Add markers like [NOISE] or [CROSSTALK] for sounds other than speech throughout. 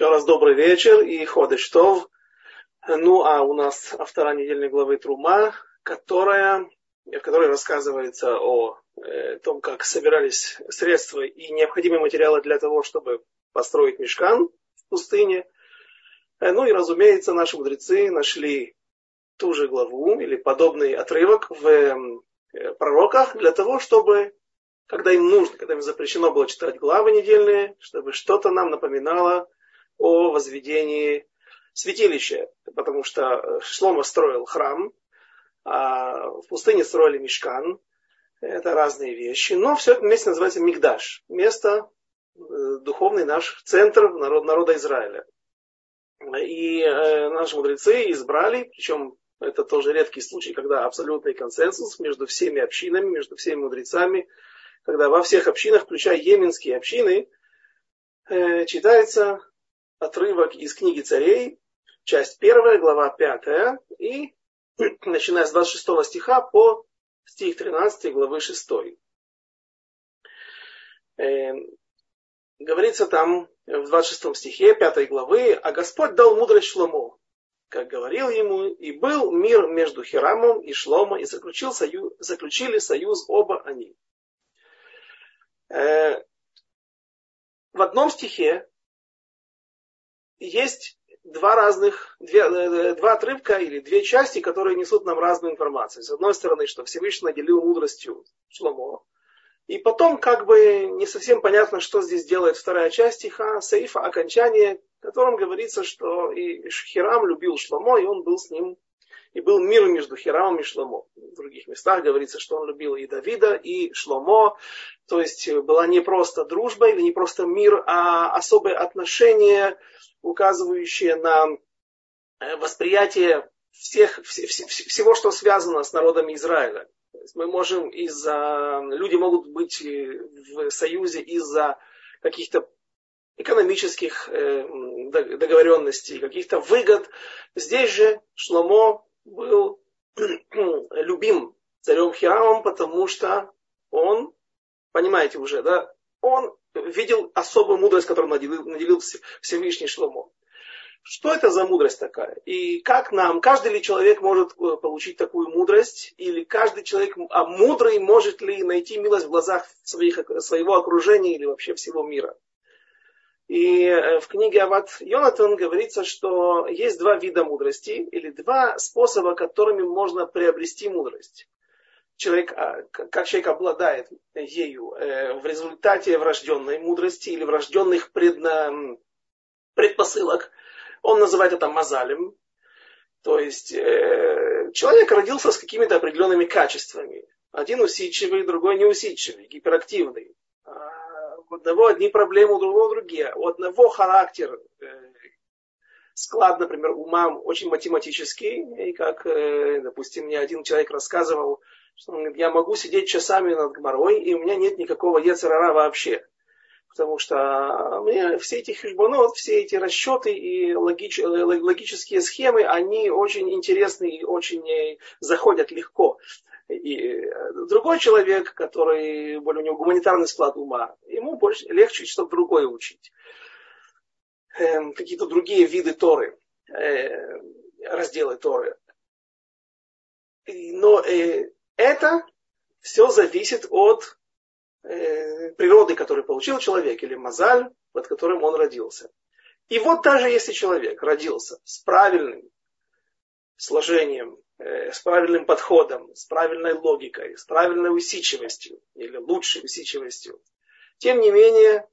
Еще раз добрый вечер и ходыштов. Ну, а у нас автора недельной главы Трума, которая, в которой рассказывается о э, том, как собирались средства и необходимые материалы для того, чтобы построить мешкан в пустыне. Э, ну и, разумеется, наши мудрецы нашли ту же главу или подобный отрывок в э, пророках для того, чтобы когда им нужно, когда им запрещено было читать главы недельные, чтобы что-то нам напоминало о возведении святилища, потому что э, Шлома строил храм, а в пустыне строили мешкан, это разные вещи, но все это вместе называется Мигдаш, место, э, духовный наш центр народ, народа Израиля. И э, наши мудрецы избрали, причем это тоже редкий случай, когда абсолютный консенсус между всеми общинами, между всеми мудрецами, когда во всех общинах, включая йеменские общины, читается отрывок из книги царей, часть первая, глава пятая, и [CLEARS THROAT] начиная с 26 стиха по стих 13 главы 6. Э, говорится там в 26 стихе 5 главы, «А Господь дал мудрость Шломо, как говорил ему, и был мир между Хирамом и Шломо, и заключил союз, заключили союз оба они». Э, в одном стихе есть два разных, две, э, два отрывка или две части, которые несут нам разную информацию. С одной стороны, что Всевышний наделил мудростью Шломо, и потом как бы не совсем понятно, что здесь делает вторая часть стиха, Саифа, окончание, в котором говорится, что и Хирам любил Шломо, и он был с ним, и был мир между Хирамом и Шломо. В других местах говорится, что он любил и Давида, и Шломо, то есть была не просто дружба или не просто мир, а особое отношение, указывающее на э, восприятие всех, всего, что связано с народами Израиля. Мы можем из-за... Люди могут быть в союзе из-за каких-то экономических э, договоренностей, каких-то выгод. Здесь же Шломо был [CLEARS THROAT] любим царем Хирамом, потому что он, понимаете уже, да, он видел особую мудрость, которую наделил, наделил Всевышний Шломо. Что это за мудрость такая? И как нам, каждый ли человек может э, получить такую мудрость? Или каждый человек, а мудрый может ли найти милость в глазах своих, своего окружения или вообще всего мира? И э, в книге Ават Йонатан говорится, что есть два вида мудрости, или два способа, которыми можно приобрести мудрость человек, а, как человек обладает ею э, в результате врожденной мудрости или врожденных предна, предпосылок, он называет это мазалем. То есть э, человек родился с какими-то определенными качествами. Один усидчивый, другой неусидчивый, гиперактивный. У одного одни проблемы, у другого другие. У одного характер, э, склад, например, ума очень математический. И как, допустим, мне один человек рассказывал, что он говорит, я могу сидеть часами над гморой, и у меня нет никакого ецерара вообще. Потому что мне все эти хижбонот, все эти расчеты и логич, логические схемы, они очень интересны и очень э, заходят легко. И другой человек, который более у него гуманитарный склад ума, ему больше легче что-то другое учить. Эм, какие-то другие виды Торы, э, разделы Торы. Но э, это все зависит от э, природы, которую получил человек, или мозаль, под которым он родился. И вот даже если человек родился с правильным сложением, э, с правильным подходом, с правильной логикой, с правильной усидчивостью или лучшей усидчивостью, тем не менее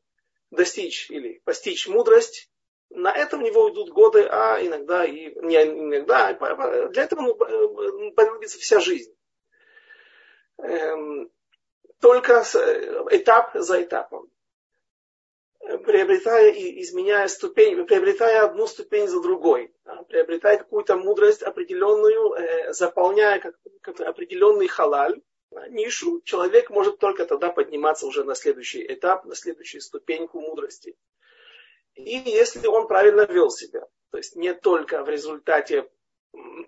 достичь или постичь мудрость, на это у него уйдут годы, а иногда и не иногда, а для этого ну, понадобится вся жизнь эм, только этап за этапом. Приобретая и изменяя ступень, приобретая одну ступень за другой, приобретая какую-то мудрость определенную, э, заполняя как, как определенный халаль, нишу, человек может только тогда подниматься уже на следующий этап, на следующую ступеньку мудрости. И если он правильно вел себя, то есть не только в результате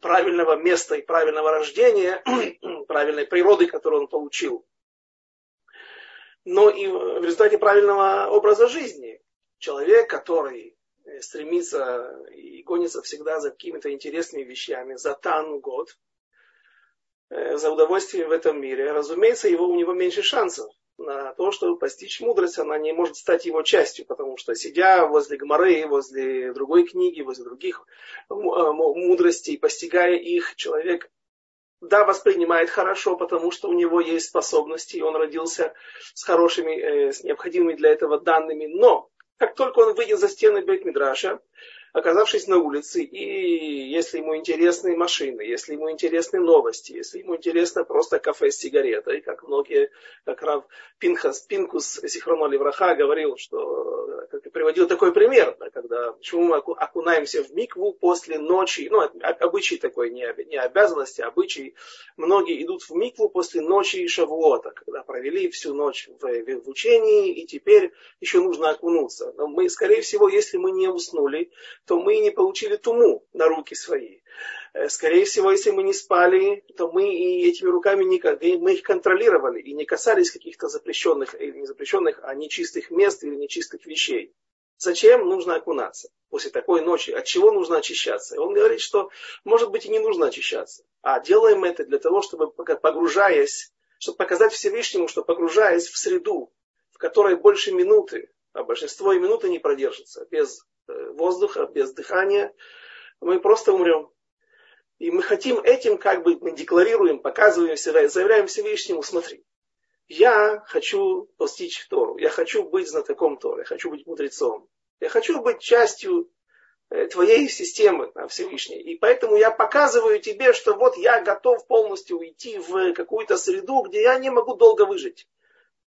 правильного места и правильного рождения, [CLEARS THROAT] правильной природы, которую он получил, но и в результате правильного образа жизни. Человек, который э, стремится и гонится всегда за какими-то интересными вещами, за тан год, э, за удовольствием в этом мире, разумеется, его, у него меньше шансов на то, чтобы постичь мудрость, она не может стать его частью, потому что сидя возле Гмары, возле другой книги, возле других мудростей, постигая их, человек да, воспринимает хорошо, потому что у него есть способности, и он родился с хорошими, э, с необходимыми для этого данными. Но как только он выйдет за стены Бейт-Мидраша, оказавшись на улице, и если ему интересны машины, если ему интересны новости, если ему интересно просто кафе с сигаретой, как многие, как Рав Пинхас, Пинкус Сихроноли Враха говорил, что как приводил такой пример, да, когда почему мы окунаемся в микву после ночи, ну, обычай такой, не, не обязанности, а обычай, многие идут в микву после ночи и шавуота, когда провели всю ночь в, в учении, и теперь еще нужно окунуться. Но мы, скорее всего, если мы не уснули, то мы не получили туму на руки свои. Э, скорее всего, если мы не спали, то мы и этими руками не, мы их контролировали и не касались каких-то запрещенных или не запрещенных, а нечистых мест или нечистых вещей. Зачем нужно окунаться после такой ночи? От чего нужно очищаться? И он говорит, что, может быть, и не нужно очищаться. А делаем это для того, чтобы, погружаясь, чтобы показать Всевышнему, что погружаясь в среду, в которой больше минуты, а большинство и минуты не продержится без воздуха, без дыхания, мы просто умрем. И мы хотим этим, как бы мы декларируем, показываем себя, заявляем Всевышнему, смотри, я хочу постичь Тору, я хочу быть знатоком Торы, я хочу быть мудрецом, я хочу быть частью э, твоей системы на Всевышней. И поэтому я показываю тебе, что вот я готов полностью уйти в какую-то среду, где я не могу долго выжить.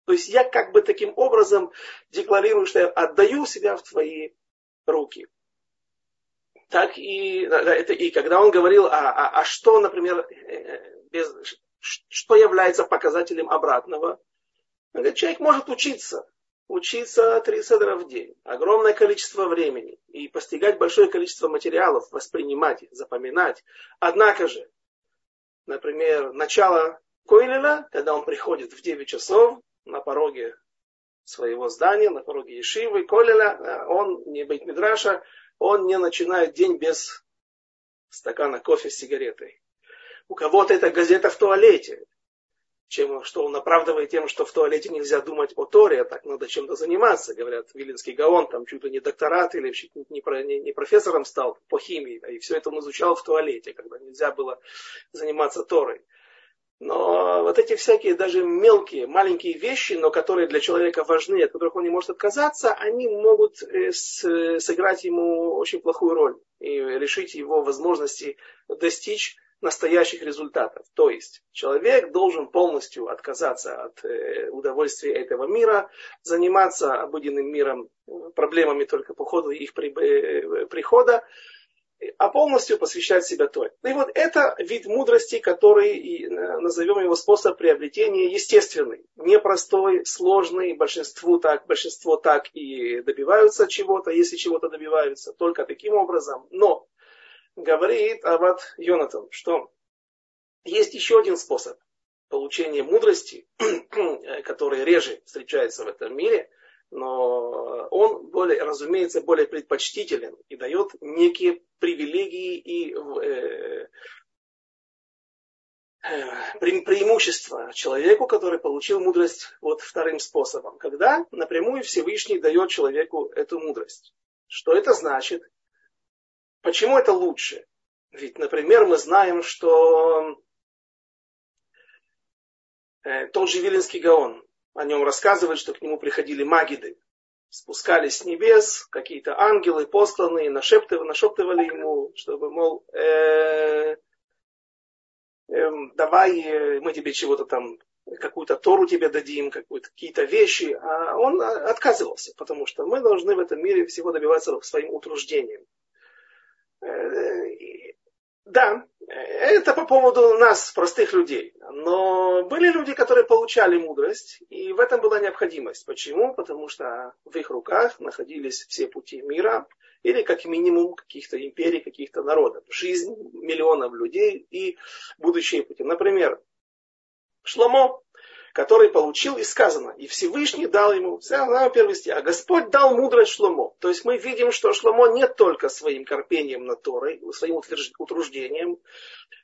То есть я как бы таким образом декларирую, что я отдаю себя в твои руки. Так и, это, и когда он говорил, а, а, а что, например, э, без, что является показателем обратного, говорит, человек может учиться, учиться три седра в день, огромное количество времени и постигать большое количество материалов, воспринимать, запоминать. Однако же, например, начало Койлина, когда он приходит в 9 часов на пороге своего здания, на пороге Ешивы, Колеля, э, он не быть Мидраша, он не начинает день без стакана кофе с сигаретой. У кого-то это газета в туалете, чем, что он оправдывает тем, что в туалете нельзя думать о Торе, а так надо чем-то заниматься. Говорят, Вилинский Гаон там чуть ли не докторат или не, не, не профессором стал по химии, и все это он изучал в туалете, когда нельзя было заниматься Торой. Но вот эти всякие даже мелкие, маленькие вещи, но которые для человека важны, от которых он не может отказаться, они могут э, сыграть ему очень плохую роль и решить его возможности достичь настоящих результатов. То есть человек должен полностью отказаться от э, удовольствия этого мира, заниматься обыденным миром, проблемами только по ходу их э, прихода, а полностью посвящать себя Торе. И вот это вид мудрости, который, э, назовем его способ приобретения, естественный, непростой, сложный, большинству так, большинство так и добиваются чего-то, если чего-то добиваются, только таким образом. Но говорит Ават Йонатан, что есть еще один способ получения мудрости, [CLEARS THROAT] который реже встречается в этом мире – но он, более, разумеется, более предпочтителен и дает некие привилегии и э, э, преимущества человеку, который получил мудрость вот вторым способом, когда напрямую Всевышний дает человеку эту мудрость. Что это значит? Почему это лучше? Ведь, например, мы знаем, что э, тот же Виленский Гаон, о нем рассказывают, что к нему приходили магиды, спускались с небес, какие-то ангелы посланные, нашептывали, нашептывали ему, чтобы, мол, э, э, давай э, мы тебе чего-то там, какую-то Тору тебе дадим, какие-то вещи. А он отказывался, потому что мы должны в этом мире всего добиваться своим утруждением. Э, да, это по поводу нас, простых людей. Но были люди, которые получали мудрость, и в этом была необходимость. Почему? Потому что в их руках находились все пути мира, или как минимум каких-то империй, каких-то народов. Жизнь миллионов людей и будущие пути. Например, Шломо, который получил, и сказано, и Всевышний дал ему, первый стих, а Господь дал мудрость Шломо. То есть мы видим, что Шломо не только своим корпением на Торой, своим утруждением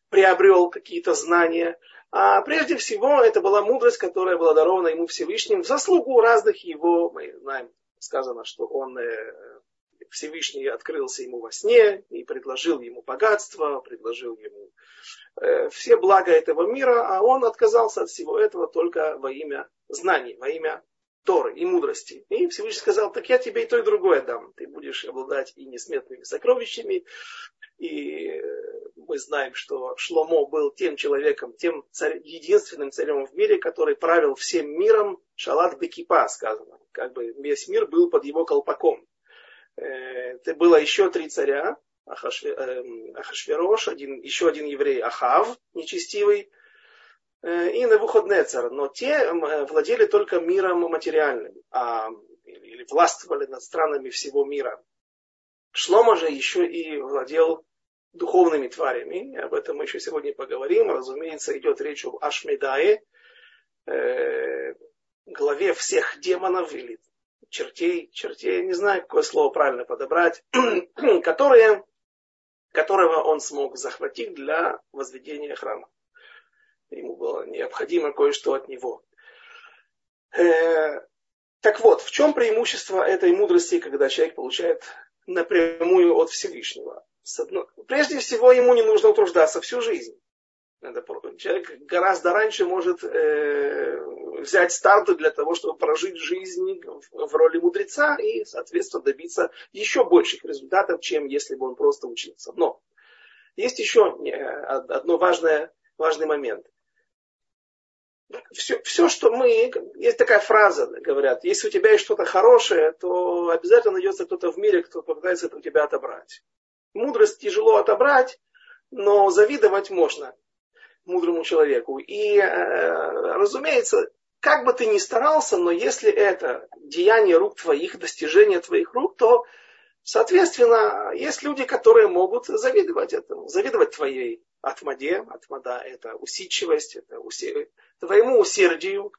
приобрел какие-то знания, а прежде всего это была мудрость, которая была дарована ему Всевышним в заслугу разных его, мы знаем, сказано, что он э, Всевышний открылся ему во сне и предложил ему богатство, предложил ему э, все блага этого мира, а он отказался от всего этого только во имя знаний, во имя Торы и мудрости. И Всевышний сказал, так я тебе и то, и другое дам. Ты будешь обладать и несметными сокровищами. И мы знаем, что Шломо был тем человеком, тем царь, единственным царем в мире, который правил всем миром, шалат бекипа сказано. Как бы весь мир был под его колпаком. Э, это было еще три царя, эм, Ахашверош, один, еще один еврей Ахав, нечестивый, э, и Навуходнецар. Но те э, владели только миром материальным, а, или властвовали над странами всего мира. Шлома же еще и владел духовными тварями, об этом мы еще сегодня поговорим. Разумеется, идет речь об Ашмедае, главе всех демонов или чертей, чертей, не знаю, какое слово правильно подобрать, [CLEARS THROAT] которые, которого он смог захватить для возведения храма. Ему было необходимо кое-что от него. Э, так вот, в чем преимущество этой мудрости, когда человек получает напрямую от Всевышнего? Прежде всего, ему не нужно утруждаться всю жизнь. Человек гораздо раньше может э, взять старты для того, чтобы прожить жизнь в роли мудреца и, соответственно, добиться еще больших результатов, чем если бы он просто учился. Но есть еще одно важное, важный момент. Все, все, что мы... Есть такая фраза, говорят, если у тебя есть что-то хорошее, то обязательно найдется кто-то в мире, кто попытается это у тебя отобрать. Мудрость тяжело отобрать, но завидовать можно мудрому человеку. И, э, разумеется, как бы ты ни старался, но если это деяние рук твоих, достижение твоих рук, то, соответственно, есть люди, которые могут завидовать этому, завидовать твоей атмаде. Атмада – это усидчивость, это уси... твоему усердию,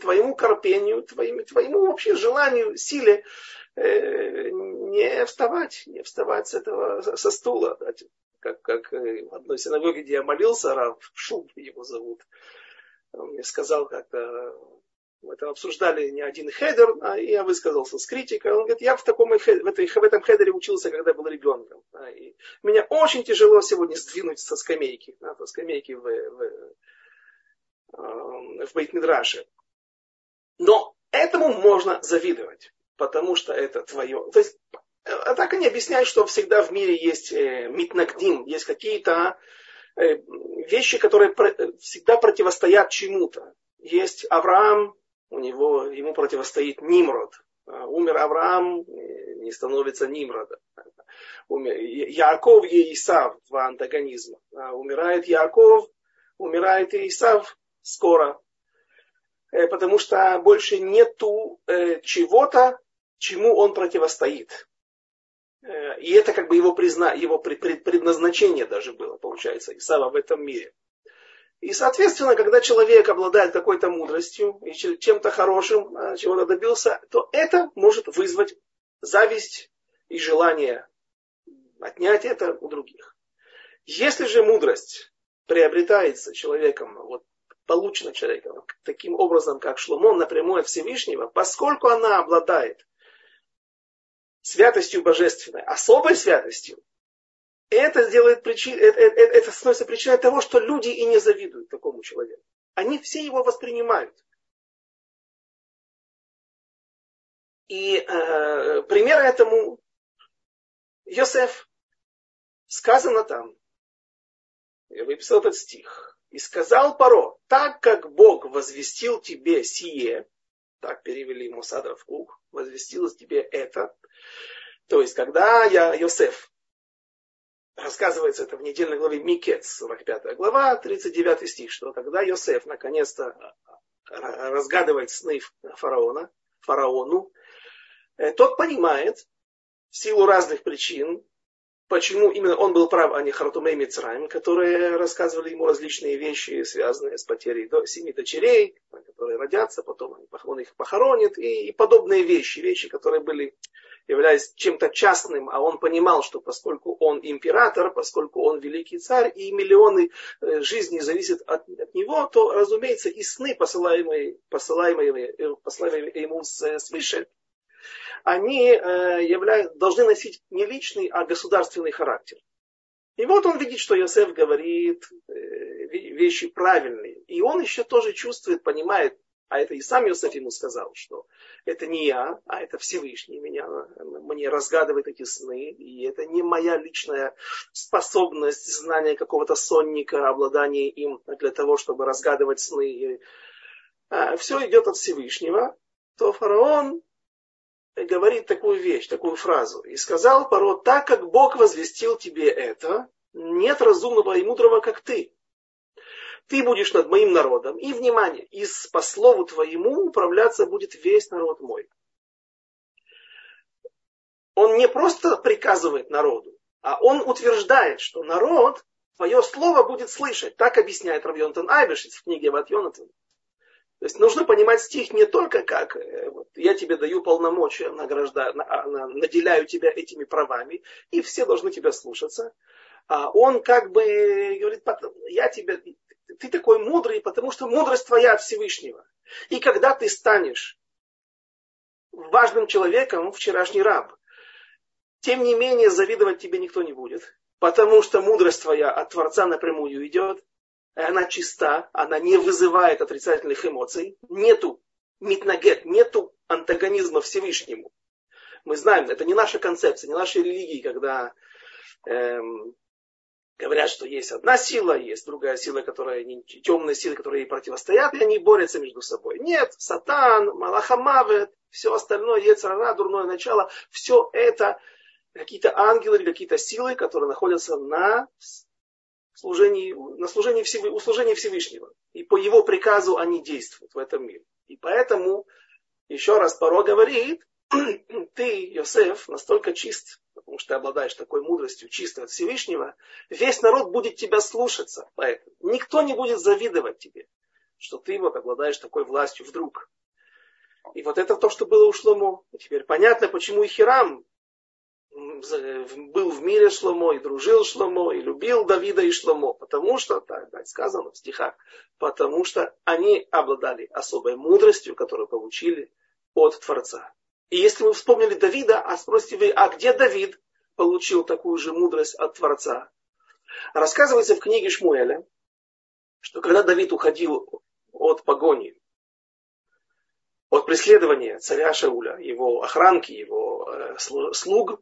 твоему корпению, твоему, твоему вообще желанию, силе э, не вставать, не вставать с этого, со стула. Как, как э, в одной синагоге, где я молился, Рав [LAUGHS] Шуб его зовут, он мне сказал как-то, мы это обсуждали не один хедер, а я высказался с критикой. Он говорит, я в, таком, в, этой, в этом хедере учился, когда был ребенком. И меня очень тяжело сегодня сдвинуть со скамейки, да, со скамейки в, в, эм, в Бейтмидраше. Но этому можно завидовать, потому что это твое. То есть, а так они объясняют, что всегда в мире есть э, митнагдим, есть какие-то Э, вещи, которые всегда противостоят чему-то. Есть Авраам, у него, ему противостоит Нимрод. А, умер Авраам, э, не становится Нимрода. Умер, Яков и Исав, два антагонизма. А, умирает Яков, умирает и Исав скоро. Э, потому что больше нету чего-то, чему он противостоит. Э, и это как бы его, призна, его предназначение даже было, получается, Исава в этом мире. И, соответственно, когда человек обладает какой-то мудростью и чем-то хорошим, э, чего-то добился, то это может вызвать зависть и желание отнять это у других. Если же мудрость приобретается человеком, вот получена человеком таким образом, как Шломон, напрямую от Всевышнего, поскольку она обладает святостью божественной, особой святостью, это сделает причин, это, это, это становится причиной того, что люди и не завидуют такому человеку. Они все его воспринимают. И э, пример этому Йосеф. Сказано там, я выписал этот стих. И сказал Паро, так как Бог возвестил тебе сие, так перевели Мусадов Кук, возвестил тебе это. То есть, когда я, Йосеф, рассказывается это в недельной главе Микец, 45 глава, 39 стих, что когда Йосеф наконец-то разгадывает сны фараона, фараону, э, тот понимает в силу разных причин, почему именно он был прав, а не Хартумей Мицраим, которые рассказывали ему различные вещи, связанные с потерей семи дочерей, которые родятся, потом он их похоронит, и подобные вещи, вещи, которые были являясь чем-то частным, а он понимал, что поскольку он император, поскольку он великий царь, и миллионы э, жизней зависят от, от него, то, разумеется, и сны, посылаемые, посылаемые, э, посылаемые ему свыше, они э, являют, должны носить не личный, а государственный характер. И вот он видит, что Йосеф говорит вещи правильные. И он еще тоже чувствует, понимает, а это и сам Иосиф ему сказал, что это не я, а это Всевышний меня, мне разгадывает эти сны. И это не моя личная способность, знание какого-то сонника, обладание им для того, чтобы разгадывать сны. А все идет от Всевышнего. То фараон говорит такую вещь, такую фразу. И сказал фараон, так как Бог возвестил тебе это, нет разумного и мудрого, как ты ты будешь над моим народом. И, внимание, и по слову твоему управляться будет весь народ мой. Он не просто приказывает народу, а он утверждает, что народ твое слово будет слышать. Так объясняет Равьонтон Айбешиц в книге Ват Йонатан. То есть нужно понимать стих не только как э, вот, я тебе даю полномочия, награждаю, а, наделяю тебя этими правами, и все должны тебя слушаться. А он как бы говорит, я тебе, ты такой мудрый, потому что мудрость твоя от Всевышнего. И когда ты станешь важным человеком, вчерашний раб, тем не менее завидовать тебе никто не будет, потому что мудрость твоя от Творца напрямую идет, она чиста, она не вызывает отрицательных эмоций, нету митнагет, нету антагонизма Всевышнему. Мы знаем, это не наша концепция, не наша религия, когда эм, говорят, что есть одна сила, есть другая сила, которая темная сила, которая ей противостоят, и они борются между собой. Нет, сатан, малахамавет, все остальное, ецарара, дурное начало, все это какие-то ангелы или какие-то силы, которые находятся на служении, на служении Всевы, у служения Всевышнего. И по его приказу они действуют в этом мире. И поэтому, еще раз Паро говорит, [CLEARS THROAT] ты, Йосеф, настолько чист, потому что ты обладаешь такой мудростью, чистой от Всевышнего, весь народ будет тебя слушаться. Поэтому никто не будет завидовать тебе, что ты вот обладаешь такой властью вдруг. И вот это то, что было у Шломо. Теперь понятно, почему и Хирам был в мире Шломо, и дружил Шломо, и любил Давида и Шломо. Потому что, так, так сказано в стихах, потому что они обладали особой мудростью, которую получили от Творца. И если вы вспомнили Давида, а спросите вы, а где Давид получил такую же мудрость от Творца? Рассказывается в книге Шмуэля, что когда Давид уходил от погони, от преследования царя Шауля, его охранки, его э, слуг,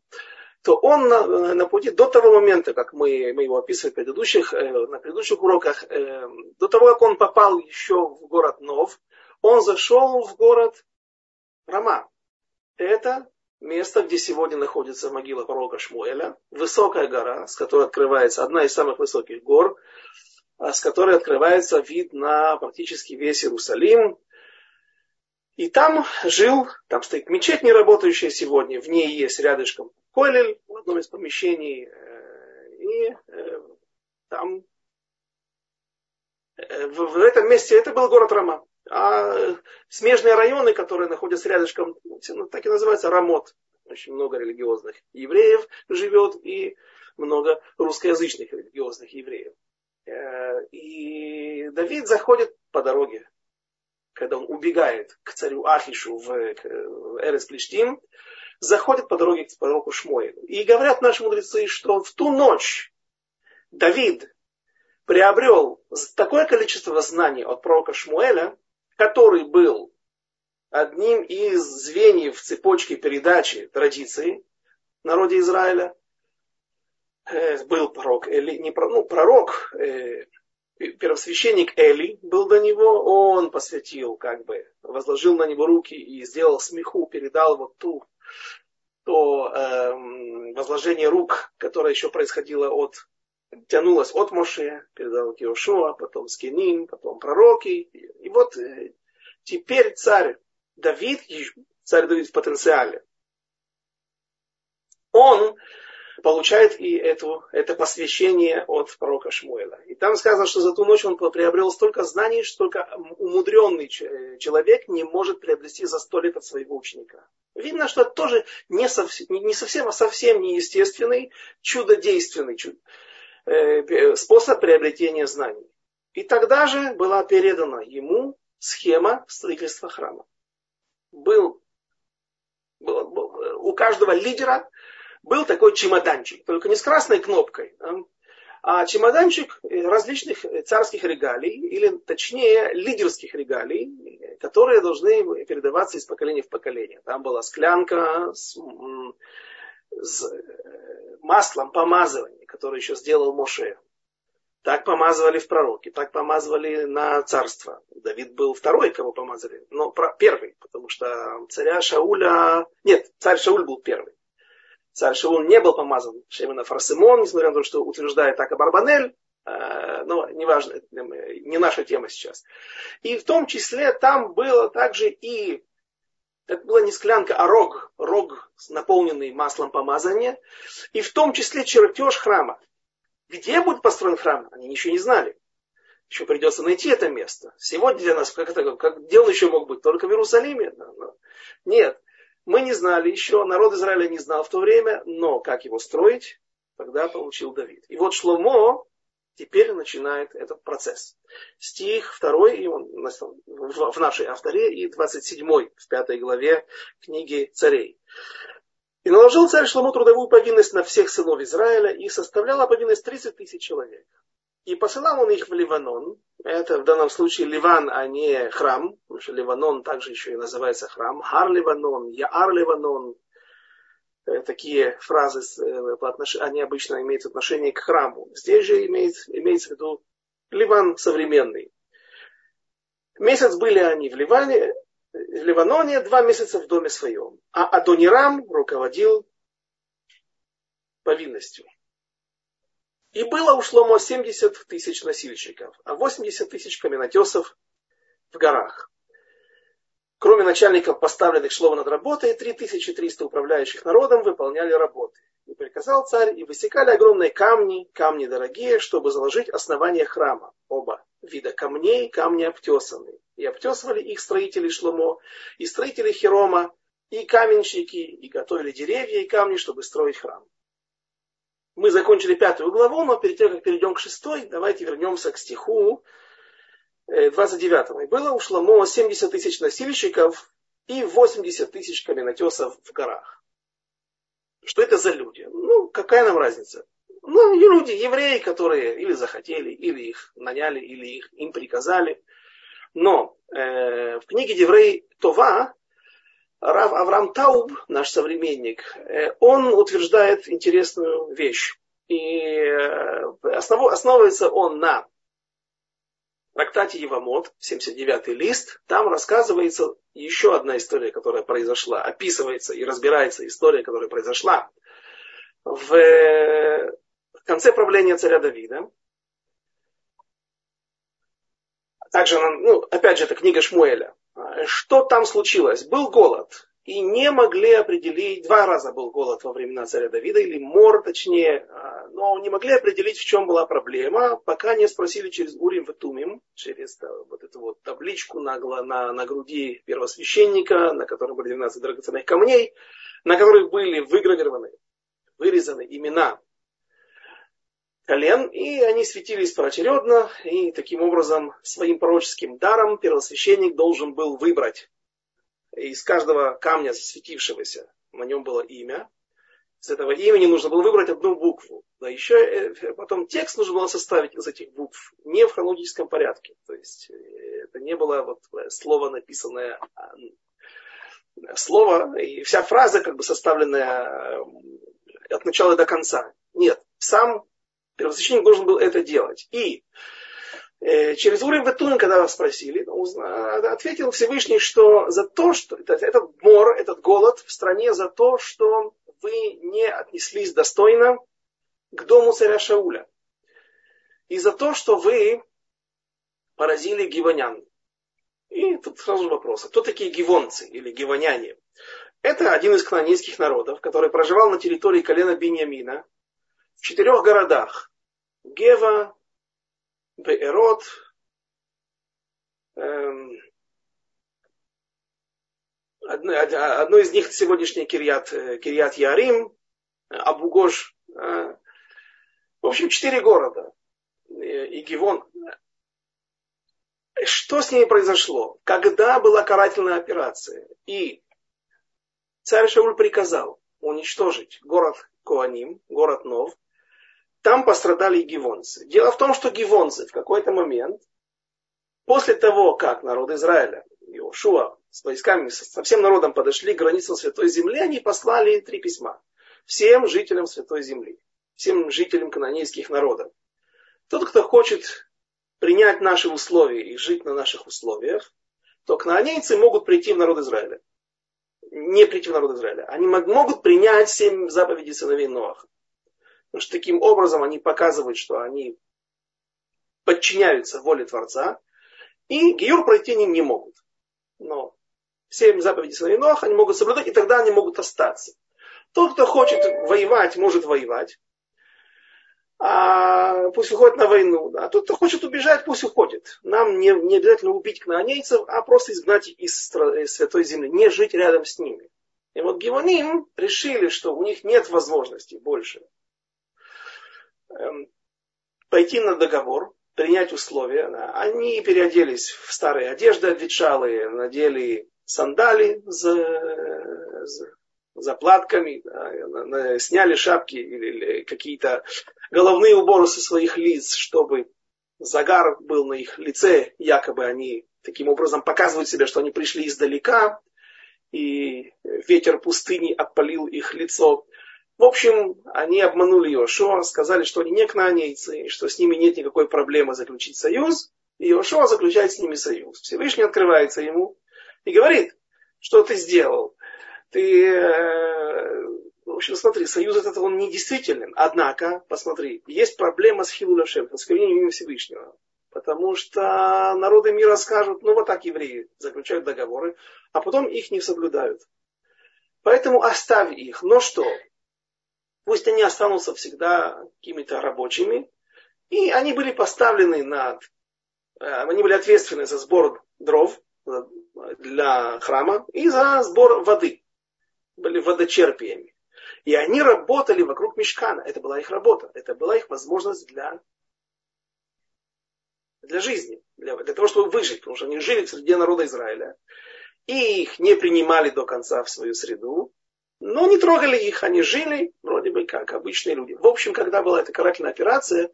то он на, на пути до того момента, как мы, мы его описывали в предыдущих, э, на предыдущих уроках, э, до того, как он попал еще в город Нов, он зашел в город Рама это место, где сегодня находится могила пророка Шмуэля, высокая гора, с которой открывается одна из самых высоких гор, а с которой открывается вид на практически весь Иерусалим. И там жил, там стоит мечеть не работающая сегодня, в ней есть рядышком Колель в одном из помещений, э, и э, там э, в этом месте это был город Рама. А смежные районы, которые находятся рядышком, ну, так и называется Рамот. Очень много религиозных евреев живет и много русскоязычных религиозных евреев. Э, и Давид заходит по дороге, когда он убегает к царю Ахишу в Эрес Плештим, заходит по дороге к пророку Шмуэлю. И говорят наши мудрецы, что в ту ночь Давид приобрел такое количество знаний от пророка Шмуэля, который был одним из звеньев цепочки передачи традиции в народе Израиля, э, был пророк Эли, не ну, пророк, э, первосвященник Эли был до него, он посвятил, как бы, возложил на него руки и сделал смеху, передал вот ту, то э, возложение рук, которое еще происходило от, тянулось от Моше, передал к Иошуа, потом Скиним, потом пророки. И вот э, теперь царь Давид, царь Давид в потенциале, он получает и эту, это посвящение от пророка Шмуэла. И там сказано, что за ту ночь он приобрел столько знаний, что только умудренный человек не может приобрести за сто лет от своего ученика. Видно, что это тоже не совсем, не совсем а совсем неестественный, чудодейственный чудо, способ приобретения знаний. И тогда же была передана ему схема строительства храма. Был, был, был у каждого лидера был такой чемоданчик, только не с красной кнопкой, а чемоданчик различных царских регалий, или точнее лидерских регалий, которые должны передаваться из поколения в поколение. Там была склянка с, с маслом помазывания, которое еще сделал Моше. Так помазывали в пророке, так помазывали на царство. Давид был второй, кого помазали, но первый, потому что царя Шауля... Нет, царь Шауль был первый. Царь Шаул не был помазан именно Фарсимон, несмотря на то, что утверждает так Абарбанель, э, но неважно, не наша тема сейчас. И в том числе там было также и, это была не склянка, а рог, рог, наполненный маслом помазания, и в том числе чертеж храма. Где будет построен храм, они ничего не знали. Еще придется найти это место. Сегодня для нас, как это, как, где еще мог быть? Только в Иерусалиме? Нет. Мы не знали еще, народ Израиля не знал в то время, но как его строить, тогда получил Давид. И вот Шломо теперь начинает этот процесс. Стих 2 и он в нашей авторе и 27 в пятой главе книги царей. И наложил царь Шломо трудовую повинность на всех сынов Израиля и составляла повинность 30 тысяч человек. И посылал он их в Ливанон. Это в данном случае Ливан, а не храм. Потому что Ливанон также еще и называется храм. Хар Ливанон, Яар Ливанон. Э, такие фразы, э, они обычно имеют отношение к храму. Здесь же имеет, имеется в виду Ливан современный. Месяц были они в Ливане, в Ливаноне, два месяца в доме своем. А Адонирам руководил повинностью. И было у Шломо 70 тысяч носильщиков, а 80 тысяч каменотесов в горах. Кроме начальников, поставленных Шломо над работой, 3300 управляющих народом выполняли работы. И приказал царь, и высекали огромные камни, камни дорогие, чтобы заложить основание храма. Оба вида камней, камни обтесанные. И обтесывали их строители Шломо, и строители Херома, и каменщики, и готовили деревья и камни, чтобы строить храм мы закончили пятую главу, но перед тем, как перейдем к шестой, давайте вернемся к стиху 29. Э, и было у Шламо 70 тысяч носильщиков и 80 тысяч каменотесов в горах. Что это за люди? Ну, какая нам разница? Ну, люди, евреи, которые или захотели, или их наняли, или их, им приказали. Но э, в книге Деврей Това Рав Авраам Тауб, наш современник, э, он утверждает интересную вещь. И э, основывается он на трактате Евамот, 79-й лист. Там рассказывается еще одна история, которая произошла. Описывается и разбирается история, которая произошла в конце правления царя Давида. Также, ну, опять же, это книга Шмуэля. Что там случилось? Был голод. И не могли определить, два раза был голод во времена царя Давида, или мор точнее, а, но не могли определить, в чем была проблема, пока не спросили через Урим Ветумим, через вот эту вот табличку на, на, на груди первосвященника, на которой были 12 драгоценных камней, на которых были выгравированы, вырезаны имена колен, и они светились поочередно, и таким образом своим пророческим даром первосвященник должен был выбрать из каждого камня светившегося, на нем было имя, с этого имени нужно было выбрать одну букву. Да еще э, потом текст нужно было составить из этих букв, не в хронологическом порядке. То есть э, это не было вот э, слово написанное а, слово, и вся фраза как бы составленная от начала до конца. Нет, сам Первосвященник должен был это делать. И э, через уровень Бетун, когда спросили, ответил Всевышний, что за то, что этот, мор, этот голод в стране, за то, что вы не отнеслись достойно к дому царя Шауля. И за то, что вы поразили гивонян. И тут сразу вопрос, а кто такие гивонцы или гивоняне? Это один из кнанейских народов, который проживал на территории колена Беньямина в четырех городах. Гева, Беэрот, эм, одно, из них сегодняшний Кирьят, э, Кирьят Ярим, Абугош. Э, в общем, четыре города. И Гивон. Что с ними произошло? Когда была карательная операция? И царь Шауль приказал уничтожить город Куаним, город Нов. Там пострадали гивонцы. Дело в том, что гивонцы в какой-то момент, после того, как народ Израиля, Иошуа с войсками, со всем народом подошли к границам Святой Земли, они послали три письма всем жителям Святой Земли, всем жителям канонейских народов. Тот, кто хочет принять наши условия и жить на наших условиях, то кнаанейцы могут прийти в народ Израиля. Не прийти в народ Израиля. Они могут принять семь заповедей сыновей Ноаха. Потому что таким образом они показывают, что они подчиняются воле Творца. И Геюр пройти они не могут. Но семь заповедей сыновей Ноаха они могут соблюдать, и тогда они могут остаться. Тот, кто хочет воевать, может воевать а пусть уходит на войну. А тот, кто хочет убежать, пусть уходит. Нам не, не обязательно убить кнаанейцев, а просто изгнать их из, из Святой Земли, не жить рядом с ними. И вот Гевоним решили, что у них нет возможности больше пойти на договор, принять условия. Они переоделись в старые одежды обветшалые, надели сандали с, с заплатками, сняли шапки или какие-то головные уборы со своих лиц, чтобы загар был на их лице, якобы они таким образом показывают себе, что они пришли издалека, и ветер пустыни опалил их лицо. В общем, они обманули Йошуа, сказали, что они не кнанейцы, и что с ними нет никакой проблемы заключить союз. И Йошуа заключает с ними союз. Всевышний открывается ему и говорит, что ты сделал. Ты э, в общем, смотри, союз этот он недействителен. Однако, посмотри, есть проблема с Хилулашем, с осквернением Всевышнего. Потому что народы мира скажут, ну вот так евреи заключают договоры, а потом их не соблюдают. Поэтому оставь их. Но что? Пусть они останутся всегда какими-то рабочими. И они были поставлены над... Э, они были ответственны за сбор дров для храма и за сбор воды. Были водочерпиями. И они работали вокруг мешкана. Это была их работа. Это была их возможность для, для жизни. Для, для того, чтобы выжить. Потому что они жили в среде народа Израиля. И их не принимали до конца в свою среду. Но не трогали их. Они жили вроде бы как обычные люди. В общем, когда была эта карательная операция,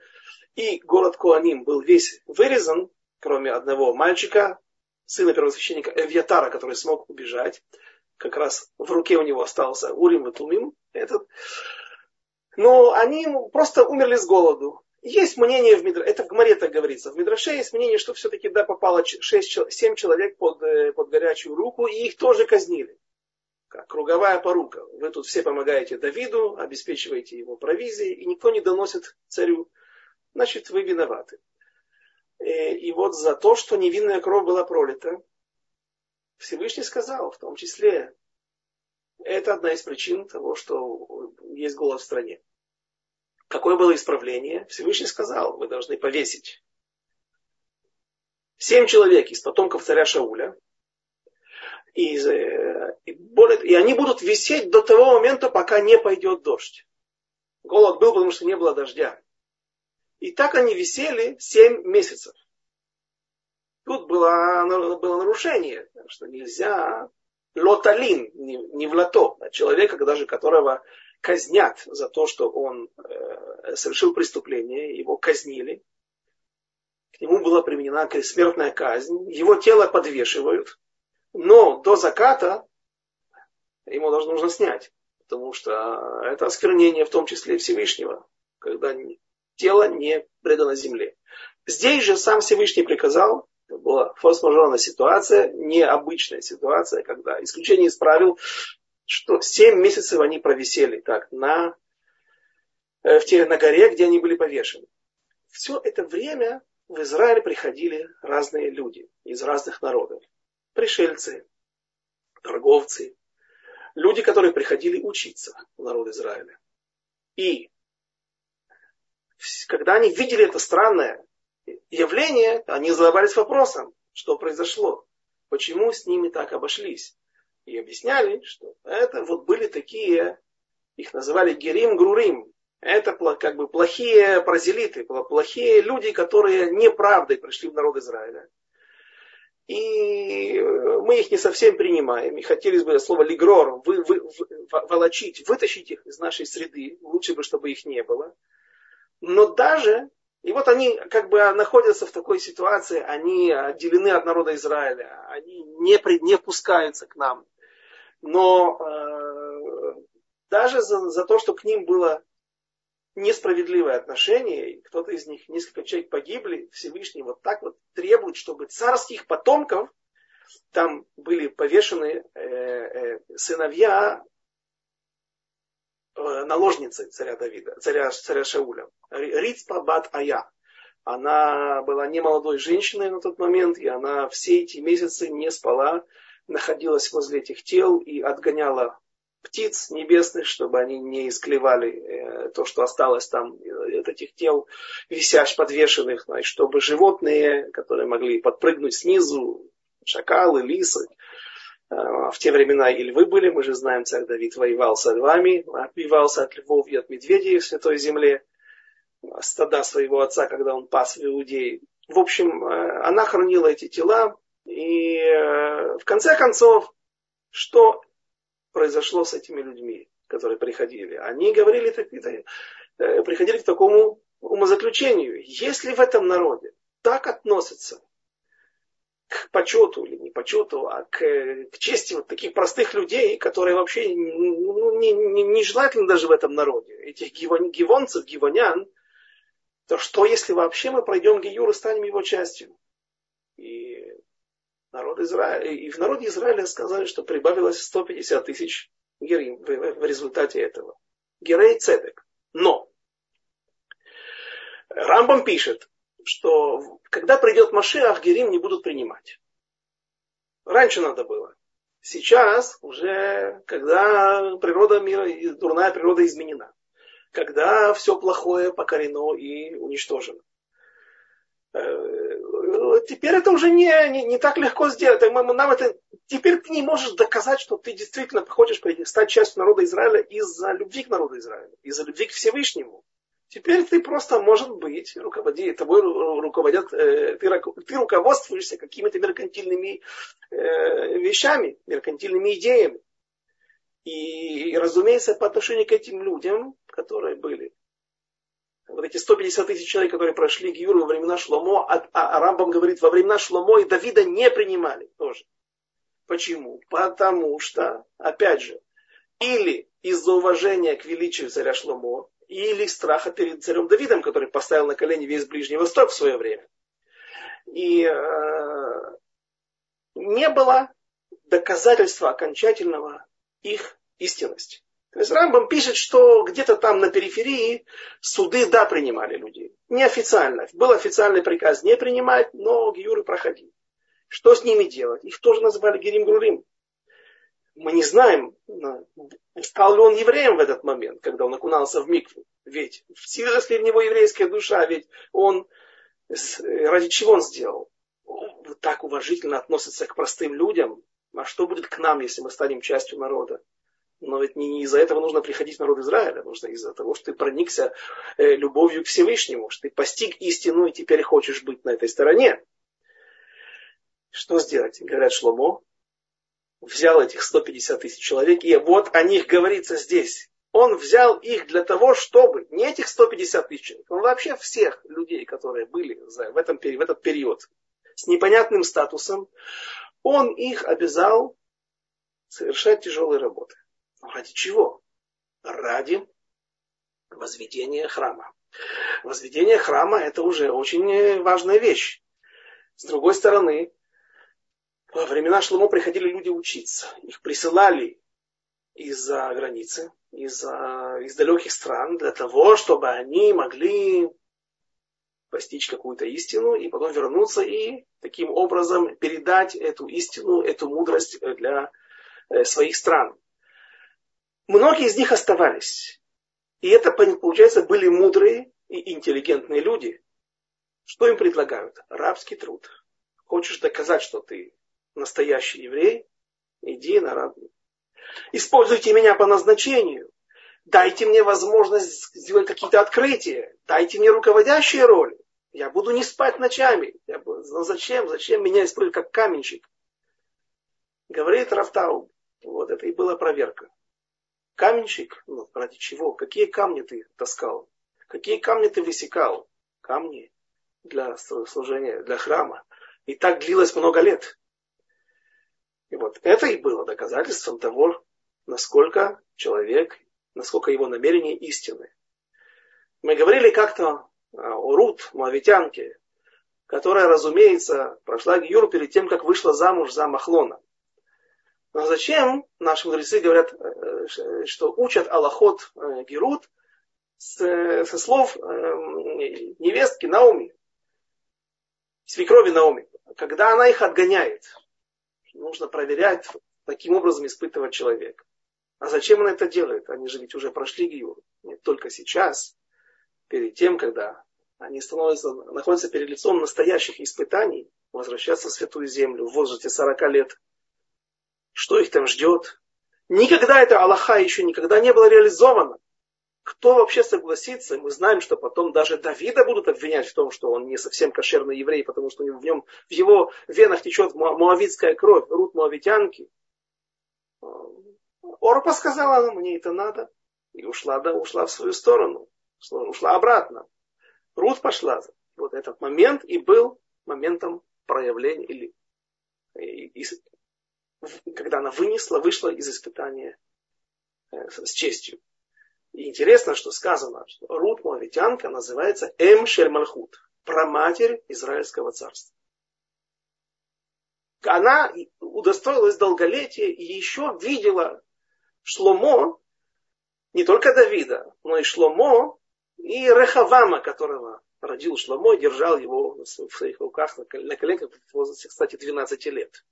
и город Куаним был весь вырезан, кроме одного мальчика, сына первосвященника Эвьятара, который смог убежать, как раз в руке у него остался Урим и Тумим, этот. Но они просто умерли с голоду. Есть мнение в Мидраше, это в Гмаре так говорится, в Мидраше есть мнение, что все-таки да, попало 6, 7 человек под, э, под горячую руку, и их тоже казнили. Как круговая порука. Вы тут все помогаете Давиду, обеспечиваете его провизией, и никто не доносит царю. Значит, вы виноваты. Э, и вот за то, что невинная кровь была пролита, Всевышний сказал, в том числе это одна из причин того, что есть голод в стране. Какое было исправление? Всевышний сказал, вы должны повесить семь человек из потомков царя Шауля. И, и, более, и они будут висеть до того момента, пока не пойдет дождь. Голод был, потому что не было дождя. И так они висели семь месяцев. Тут было, было нарушение, что нельзя лоталин, не, не в лото, а человека, даже которого казнят за то, что он э, совершил преступление, его казнили. К нему была применена смертная казнь, его тело подвешивают, но до заката ему должно нужно снять, потому что это осквернение в том числе Всевышнего, когда тело не предано земле. Здесь же сам Всевышний приказал это была форс-мажорная ситуация, необычная ситуация, когда исключение из правил, что 7 месяцев они провисели так на, э, в те, на горе, где они были повешены. Все это время в Израиль приходили разные люди из разных народов. Пришельцы, торговцы, люди, которые приходили учиться в народ Израиля. И когда они видели это странное явление, они задавались вопросом, что произошло, почему с ними так обошлись. И объясняли, что это вот были такие, их называли герим грурим, это как бы плохие паразелиты, плохие люди, которые неправдой пришли в народ Израиля. И мы их не совсем принимаем. И хотелось бы слово лигрор, вы, вы, волочить, вытащить их из нашей среды. Лучше бы, чтобы их не было. Но даже, и вот они как бы находятся в такой ситуации, они отделены от народа Израиля, они не, не пускаются к нам. Но э, даже за, за то, что к ним было несправедливое отношение, и кто-то из них, несколько человек погибли, Всевышний вот так вот требует, чтобы царских потомков, там были повешены э, э, сыновья э, наложницы царя Давида, царя, царя Шауля, Рицпа Бат Ая. Она была не молодой женщиной на тот момент, и она все эти месяцы не спала, находилась возле этих тел и отгоняла птиц небесных, чтобы они не исклевали э, то, что осталось там э, от этих тел, висящих, подвешенных, значит, чтобы животные, которые могли подпрыгнуть снизу, шакалы, лисы, э, в те времена и львы были, мы же знаем, царь Давид воевал со львами, отбивался от львов и от медведей в Святой Земле, стада своего отца, когда он пас в Иудее. В общем, она хранила эти тела, и в конце концов, что произошло с этими людьми, которые приходили. Они говорили, э, приходили к такому умозаключению. Если в этом народе так относятся к почету или не почету, а к, к чести вот таких простых людей, которые вообще ну, не, не, не желательно даже в этом народе, этих гивон, гивонцев, гивонян, то что если вообще мы пройдем Гиюр и станем его частью? И народ Израиля, и в народе Израиля сказали, что прибавилось 150 тысяч герим в, результате этого. Герей Цедек. Но Рамбам пишет, что когда придет Машиах, герим не будут принимать. Раньше надо было. Сейчас уже, когда природа мира, дурная природа изменена. Когда все плохое покорено и уничтожено. Э, теперь это уже не, не, не так легко сделать. Нам это, теперь ты не можешь доказать, что ты действительно хочешь стать частью народа Израиля из-за любви к народу Израиля, из-за любви к Всевышнему. Теперь ты просто, может быть, руководи, тобой руководят, э, ты, ты руководствуешься какими-то меркантильными э, вещами, меркантильными идеями. И, и, разумеется, по отношению к этим людям, которые были вот эти 150 тысяч человек, которые прошли Гиюр во времена Шломо, а, а Рамбам говорит, во времена Шломо и Давида не принимали тоже. Почему? Потому что, опять же, или из-за уважения к величию царя Шломо, или страха перед царем Давидом, который поставил на колени весь Ближний Восток в свое время. И э, не было доказательства окончательного их истинности. То есть Рамбам пишет, что где-то там на периферии суды, да, принимали людей. Неофициально. Был официальный приказ не принимать, но гиюры проходили. Что с ними делать? Их тоже называли Герим Грурим. Мы не знаем, стал ли он евреем в этот момент, когда он окунался в микву. Ведь вселилась ли в него еврейская душа, ведь он, ради чего он сделал? Так уважительно относится к простым людям. А что будет к нам, если мы станем частью народа? Но ведь не из-за этого нужно приходить в народ Израиля, нужно из-за того, что ты проникся э, любовью к Всевышнему, что ты постиг истину и теперь хочешь быть на этой стороне. Что сделать? Говорят, Шломо взял этих 150 тысяч человек, и вот о них говорится здесь. Он взял их для того, чтобы, не этих 150 тысяч человек, он вообще всех людей, которые были в, этом, в этот период с непонятным статусом, он их обязал совершать тяжелые работы. Ради чего? Ради возведения храма. Возведение храма это уже очень важная вещь. С другой стороны, во времена Шломо приходили люди учиться. Их присылали из-за границы, из, из далеких стран, для того, чтобы они могли постичь какую-то истину и потом вернуться и таким образом передать эту истину, эту мудрость для э, своих стран. Многие из них оставались. И это, получается, были мудрые и интеллигентные люди. Что им предлагают? Рабский труд. Хочешь доказать, что ты настоящий еврей? Иди на раб. Используйте меня по назначению. Дайте мне возможность сделать какие-то открытия. Дайте мне руководящие роли. Я буду не спать ночами. Я буду, ну зачем? Зачем меня использовать как каменщик? Говорит Рафтау. Вот это и была проверка. Каменщик, ну, ради чего? Какие камни ты таскал? Какие камни ты высекал? Камни для служения, для храма. И так длилось много лет. И вот это и было доказательством того, насколько человек, насколько его намерения истинны. Мы говорили как-то о Рут, моавитянке, которая, разумеется, прошла Гиюр перед тем, как вышла замуж за Махлона. Но зачем наши мудрецы говорят, э, что учат Аллахот э, Герут со слов э, невестки Науми, свекрови Науми, когда она их отгоняет. Нужно проверять, таким образом испытывать человека. А зачем она это делает? Они же ведь уже прошли Гиюр. Не только сейчас, перед тем, когда они становятся, находятся перед лицом настоящих испытаний, возвращаться в Святую Землю в возрасте 40 лет – что их там ждет. Никогда это Аллаха еще никогда не было реализовано. Кто вообще согласится? Мы знаем, что потом даже Давида будут обвинять в том, что он не совсем кошерный еврей, потому что в нем, в его венах течет муавитская кровь, рут муавитянки. Орпа сказала, мне это надо. И ушла, да, ушла в свою сторону. Ушла обратно. Рут пошла. Вот этот момент и был моментом проявления или когда она вынесла, вышла из испытания э, с честью. И интересно, что сказано, что Рут Моавитянка называется Эм Шельмальхут, праматерь Израильского царства. Она удостоилась долголетия и еще видела Шломо, не только Давида, но и Шломо, и Рехавама, которого родил Шломо, держал его в своих руках на коленках в возрасте, кстати, 12 лет.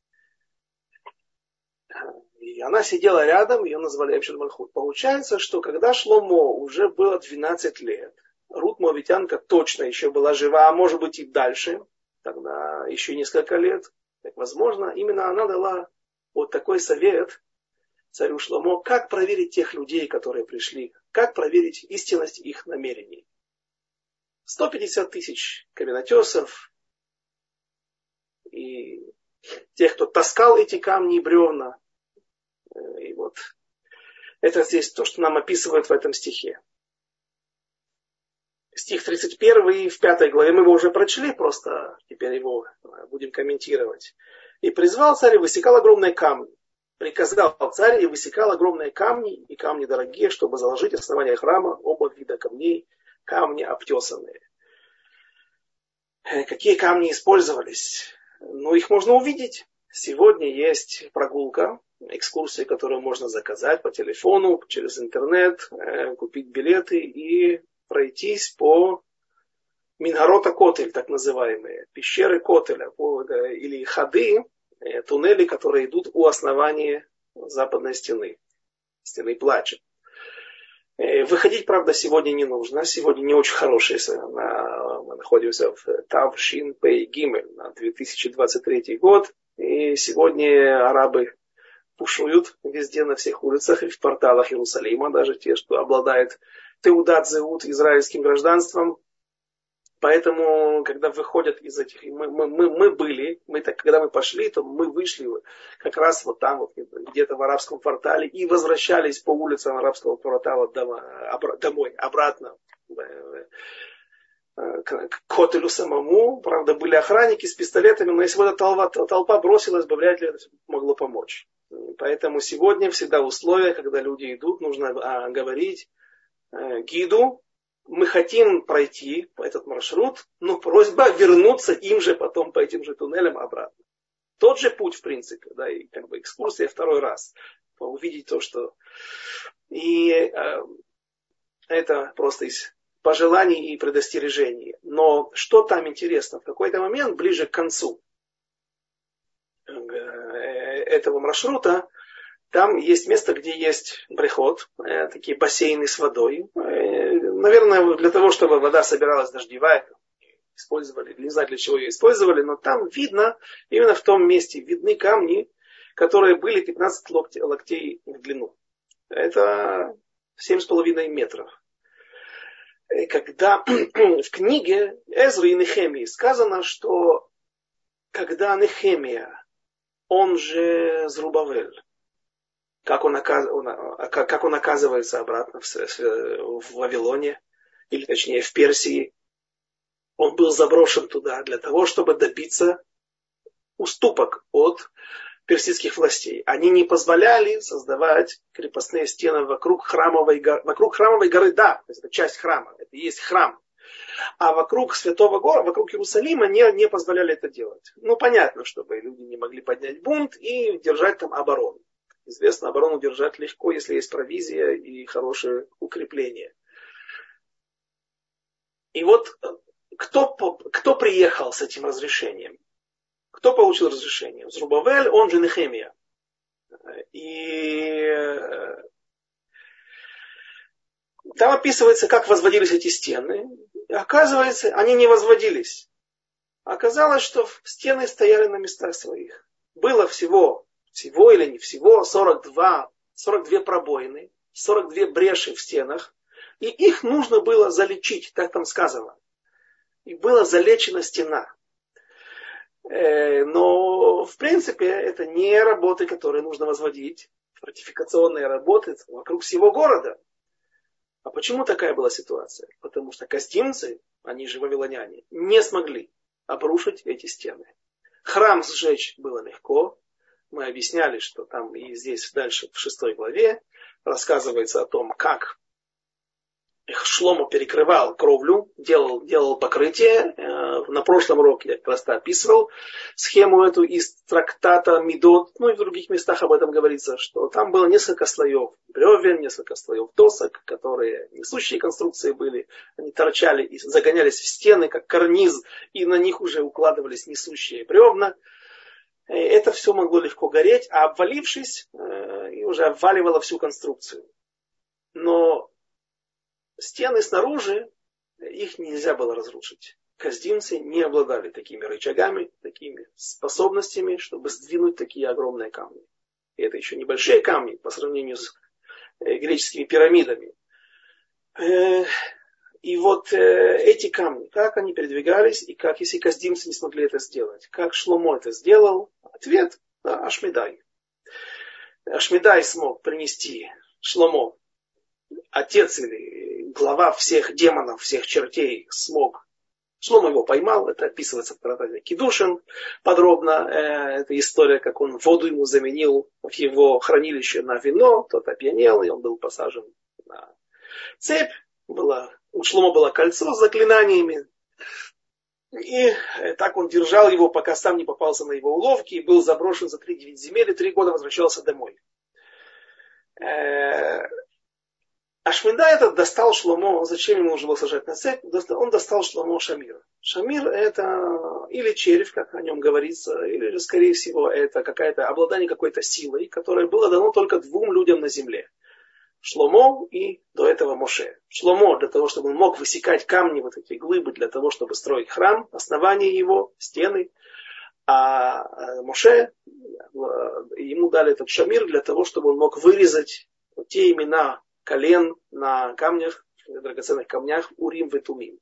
И она сидела рядом, ее назвали Эпшин Мальхут. Получается, что когда Шломо уже было 12 лет, Рут Мовитянка точно еще была жива, а может быть и дальше, тогда еще несколько лет, так возможно, именно она дала вот такой совет царю Шломо, как проверить тех людей, которые пришли, как проверить истинность их намерений. 150 тысяч каменотесов и тех, кто таскал эти камни и бревна, вот это здесь то, что нам описывают в этом стихе. Стих 31 в пятой главе мы его уже прочли, просто теперь его будем комментировать. И призвал царь и высекал огромные камни. Приказал царь и высекал огромные камни и камни дорогие, чтобы заложить основание храма, оба вида камней, камни обтесанные. Э, какие камни использовались? Ну, их можно увидеть. Сегодня есть прогулка экскурсии, которую можно заказать по телефону, через интернет, э, купить билеты и пройтись по Мингарота Котель, так называемые, пещеры Котеля, или ходы, э, туннели, которые идут у основания западной стены, стены плача. Э, выходить, правда, сегодня не нужно. Сегодня не очень хороший. Мы находимся в Тавшин Пей Гимель на 2023 год. И сегодня арабы пушуют везде на всех улицах и в порталах Иерусалима, даже те, что обладают Теудат Зеут израильским гражданством. Поэтому, когда выходят из этих, мы, мы, мы, мы были, мы так, когда мы пошли, то мы вышли как раз вот там, вот, где-то в арабском квартале, и возвращались по улицам арабского квартала домой, обратно к Котелю самому. Правда, были охранники с пистолетами, но если бы эта толпа, толпа бросилась бы, вряд ли это могло помочь. Поэтому сегодня всегда условия, когда люди идут, нужно а, говорить э, гиду, мы хотим пройти этот маршрут, но просьба вернуться им же потом по этим же туннелям обратно. Тот же путь, в принципе, да, и как бы экскурсия второй раз. Увидеть то, что... И э, это просто из пожеланий и предостережений. Но что там интересно? В какой-то момент, ближе к концу, э, этого маршрута, Там есть место, где есть приход, э, такие бассейны с водой. Э, наверное, для того, чтобы вода собиралась дождевая, использовали, не знаю для чего ее использовали, но там видно, именно в том месте видны камни, которые были 15 локтей, локтей в длину. Это 7,5 метров. Э, когда [CLEARS THROAT] в книге Эзры и Нехемии сказано, что когда Нехемия, он же Зрубавель, как он, оказ, он, как он оказывается обратно в, в Вавилоне, или точнее в Персии, он был заброшен туда для того, чтобы добиться уступок от персидских властей. Они не позволяли создавать крепостные стены вокруг храмовой горы. Вокруг храмовой горы, да, это часть храма, это и есть храм. А вокруг Святого города, вокруг Иерусалима не, не позволяли это делать. Ну, понятно, чтобы люди не могли поднять бунт и держать там оборону. Известно, оборону держать легко, если есть провизия и хорошее укрепление. И вот э, кто, кто приехал с этим разрешением? Кто получил разрешение? Зрубавель, он же Нехемия. И э, там описывается, как возводились эти стены. И оказывается, они не возводились. Оказалось, что стены стояли на местах своих. Было всего, всего или не всего, 42, 42 пробоины, 42 бреши в стенах. И их нужно было залечить, так там сказано. И была залечена стена. Э, но, в принципе, это не работы, которые нужно возводить, фортификационные работы вокруг всего города. А почему такая была ситуация? Потому что костимцы, они же вавилоняне, не смогли обрушить эти стены. Храм сжечь было легко. Мы объясняли, что там и здесь дальше в шестой главе рассказывается о том, как Шломо перекрывал кровлю, делал, делал покрытие. Э, на прошлом уроке я просто описывал схему эту из трактата Медот, ну и в других местах об этом говорится, что там было несколько слоев бревен, несколько слоев досок, которые несущие конструкции были. Они торчали и загонялись в стены, как карниз, и на них уже укладывались несущие бревна. Э, это все могло легко гореть, а обвалившись, э, и уже обваливало всю конструкцию. Но стены снаружи, их нельзя было разрушить. Каздимцы не обладали такими рычагами, такими способностями, чтобы сдвинуть такие огромные камни. И это еще небольшие камни по сравнению с э, греческими пирамидами. Э, и вот э, эти камни, как они передвигались, и как, если каздимцы не смогли это сделать, как Шломо это сделал, ответ да, Ашмедай. Ашмедай смог принести Шломо, отец или глава всех демонов, всех чертей смог. Шлома его поймал, это описывается в Таратаде Кедушин подробно. Э, это история, как он воду ему заменил в его хранилище на вино, тот опьянел, и он был посажен на цепь. Было, у Шлома было кольцо с заклинаниями. И э, так он держал его, пока сам не попался на его уловки, и был заброшен за три девять земель, и три года возвращался домой. Э, а Шмида этот достал Шломо, зачем ему нужно было сажать на цепь? Он достал Шломо Шамир. Шамир это или червь, как о нем говорится, или скорее всего, это какая-то обладание какой-то силой, которое было дано только двум людям на земле. Шломо и до этого Моше. Шломо для того, чтобы он мог высекать камни, вот эти глыбы, для того, чтобы строить храм, основание его, стены. А э, Моше, э, ему дали этот шамир для того, чтобы он мог вырезать те имена, колен на камнях, драгоценных камнях Урим и Тумим.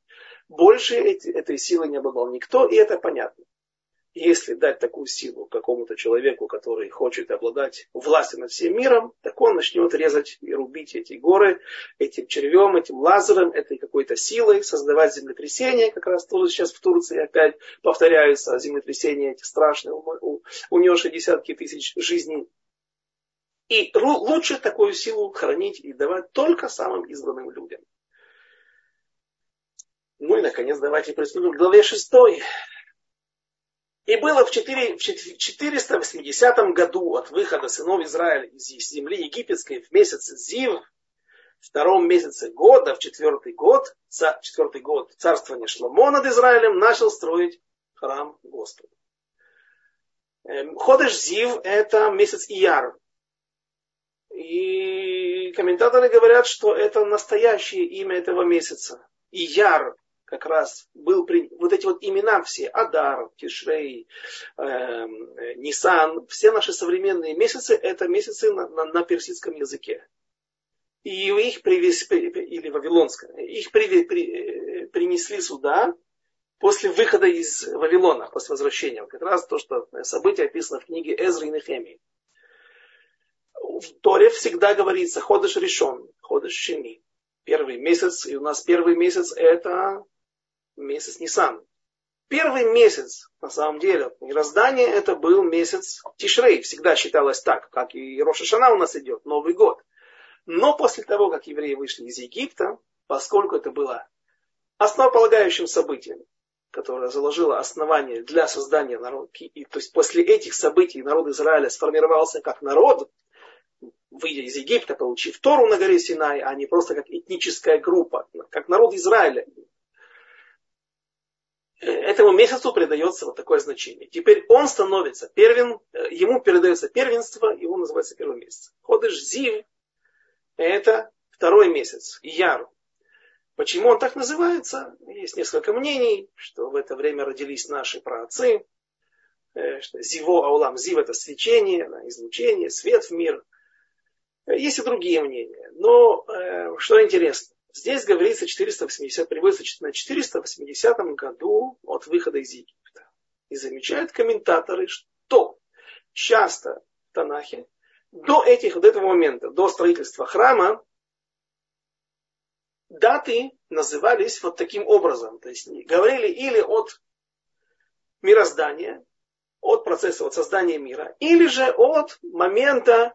Больше эти, этой силы не обладал никто, и это понятно. Если дать такую силу какому-то человеку, который хочет обладать властью над всем миром, так он начнет резать и рубить эти горы этим червем, этим лазером, этой какой-то силой, создавать землетрясения, как раз тоже сейчас в Турции опять повторяются землетрясения эти страшные, унесшие десятки тысяч жизней и лучше такую силу хранить и давать только самым избранным людям. Ну и, наконец, давайте приступим к главе 6. И было в, 4, в 480 году от выхода сынов Израиля из земли египетской в месяц Зив, в втором месяце года, в четвертый год, четвертый год царствования Шломо над Израилем, начал строить храм Господу. Эм, Ходыш Зив – это месяц Ияр, И комментаторы говорят, что это настоящее имя этого месяца. И Яр как раз был при... вот эти вот имена все, Адар, Тишрей, э, Нисан, все наши современные месяцы, это месяцы на, на, на персидском языке. И их привезли, или вавилонском, их при, при, принесли сюда после выхода из Вавилона, после возвращения. Как раз то, что событие описано в книге Эзры и Нехемии в Торе всегда говорится ходыш решен, ходыш шини. Первый месяц, и у нас первый месяц это месяц Нисан. Первый месяц, на самом деле, мироздание это был месяц Тишрей. Всегда считалось так, как и Роша Шана у нас идет, Новый год. Но после того, как евреи вышли из Египта, поскольку это было основополагающим событием, которое заложило основание для создания народа, и, то есть после этих событий народ Израиля сформировался как народ, выйдя из Египта, получив Тору на горе Синай, а не просто как этническая группа, как народ Израиля. Этому месяцу придается вот такое значение. Теперь он становится первен, ему передается первенство, он называется первым месяцем. Ходыш Зив – это второй месяц, Яр. Почему он так называется? Есть несколько мнений, что в это время родились наши праотцы, э, что Зиво Аулам, Зив это свечение, излучение, свет в мир. Есть и другие мнения. Но э, что интересно, здесь говорится 480, приводится на 480 году от выхода из Египта. И замечают комментаторы, что часто в Танахе до, этих, до этого момента, до строительства храма, даты назывались вот таким образом. То есть говорили или от мироздания, от процесса от создания мира, или же от момента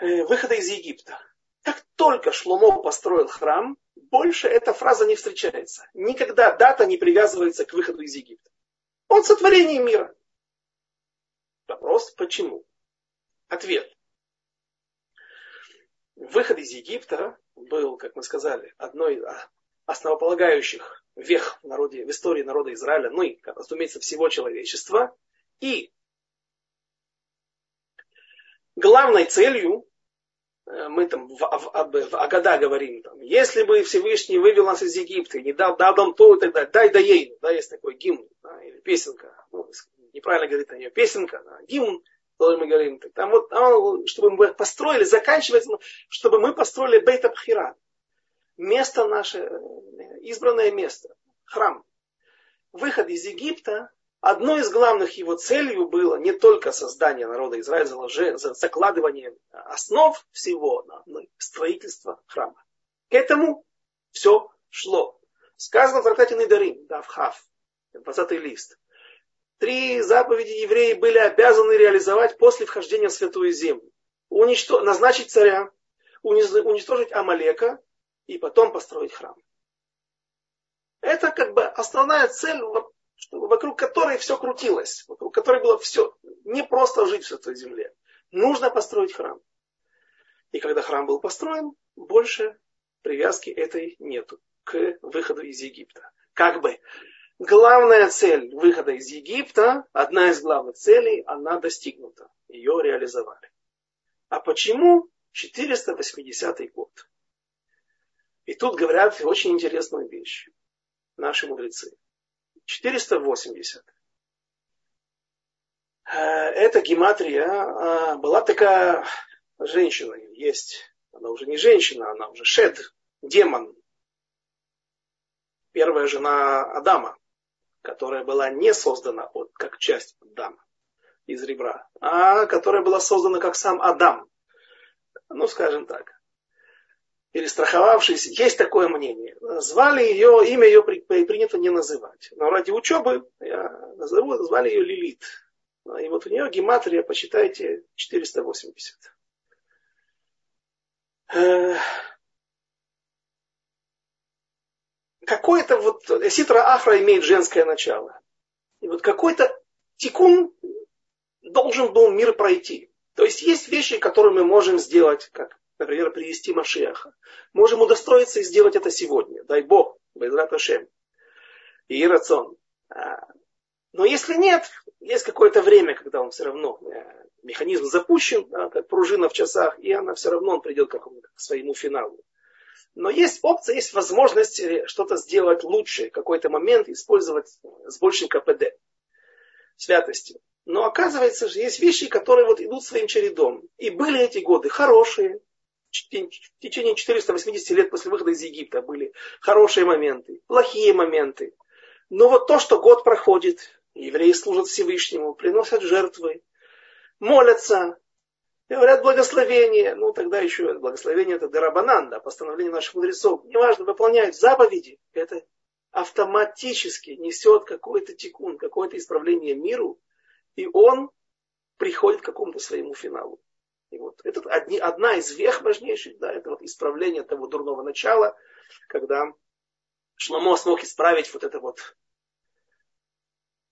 выхода из Египта. Как только Шломо построил храм, больше эта фраза не встречается. Никогда дата не привязывается к выходу из Египта. Он сотворение мира. Вопрос, почему? Ответ. Выход из Египта был, как мы сказали, одной из основополагающих вех в, народе, в истории народа Израиля, ну и, разумеется, всего человечества. И главной целью Э, мы там в, в, в Агада говорим, там, если бы Всевышний вывел нас из Египта не дал, дал нам то и так далее, дай да ей, да, есть такой гимн, да, или песенка, ну, неправильно говорит о нее, песенка, да, гимн, который мы говорим, там вот, там, чтобы мы построили, заканчивается, чтобы мы построили Бейт Абхира, место наше, избранное место, храм. Выход из Египта Одной из главных его целей было не только создание народа Израиля, закладывание основ всего, но и строительство храма. К этому все шло. Сказано в трактате Недарим, да, в Хав, 20 лист. Три заповеди евреи были обязаны реализовать после вхождения в Святую Землю. Уничтож... Назначить царя, уничтожить Амалека и потом построить храм. Это как бы основная цель чтобы вокруг которой все крутилось, вокруг которой было все, не просто жить в этой земле. Нужно построить храм. И когда храм был построен, больше привязки этой нету к выходу из Египта. Как бы главная цель выхода из Египта, одна из главных целей, она достигнута. Ее реализовали. А почему 480 год? И тут говорят очень интересную вещь наши мудрецы. 480. Э, эта гематрия а, была такая женщина, есть, она уже не женщина, она уже шед, демон. Первая жена Адама, которая была не создана от, как часть Адама из ребра, а которая была создана как сам Адам. Ну, скажем так перестраховавшись, есть такое мнение. Звали ее, имя ее принято не называть. Но ради учебы я назову, звали ее Лилит. И вот у нее гематрия, посчитайте, 480. Какое-то вот, Ситра Ахра имеет женское начало. И вот какой-то тикун должен был мир пройти. То есть есть вещи, которые мы можем сделать, как например, привести Машиаха. Можем удостоиться и сделать это сегодня. Дай Бог, Байзрат Ашем. И рацион. А, но если нет, есть какое-то время, когда он все равно, э, механизм запущен, как пружина в часах, и она все равно он придет к, к своему финалу. Но есть опция, есть возможность э, что-то сделать лучше, какой-то момент использовать с большим КПД, святостью. Но оказывается же, есть вещи, которые вот идут своим чередом. И были эти годы хорошие, в течение 480 лет после выхода из Египта были хорошие моменты, плохие моменты. Но вот то, что год проходит, евреи служат Всевышнему, приносят жертвы, молятся, говорят благословение, ну тогда еще благословение это дарабанан, да, постановление наших мудрецов, неважно, выполняют заповеди, это автоматически несет какой-то тикун, какое-то исправление миру, и он приходит к какому-то своему финалу. И вот это одни, одна из вех важнейших, да, это вот исправление того дурного начала, когда Шломо смог исправить вот это вот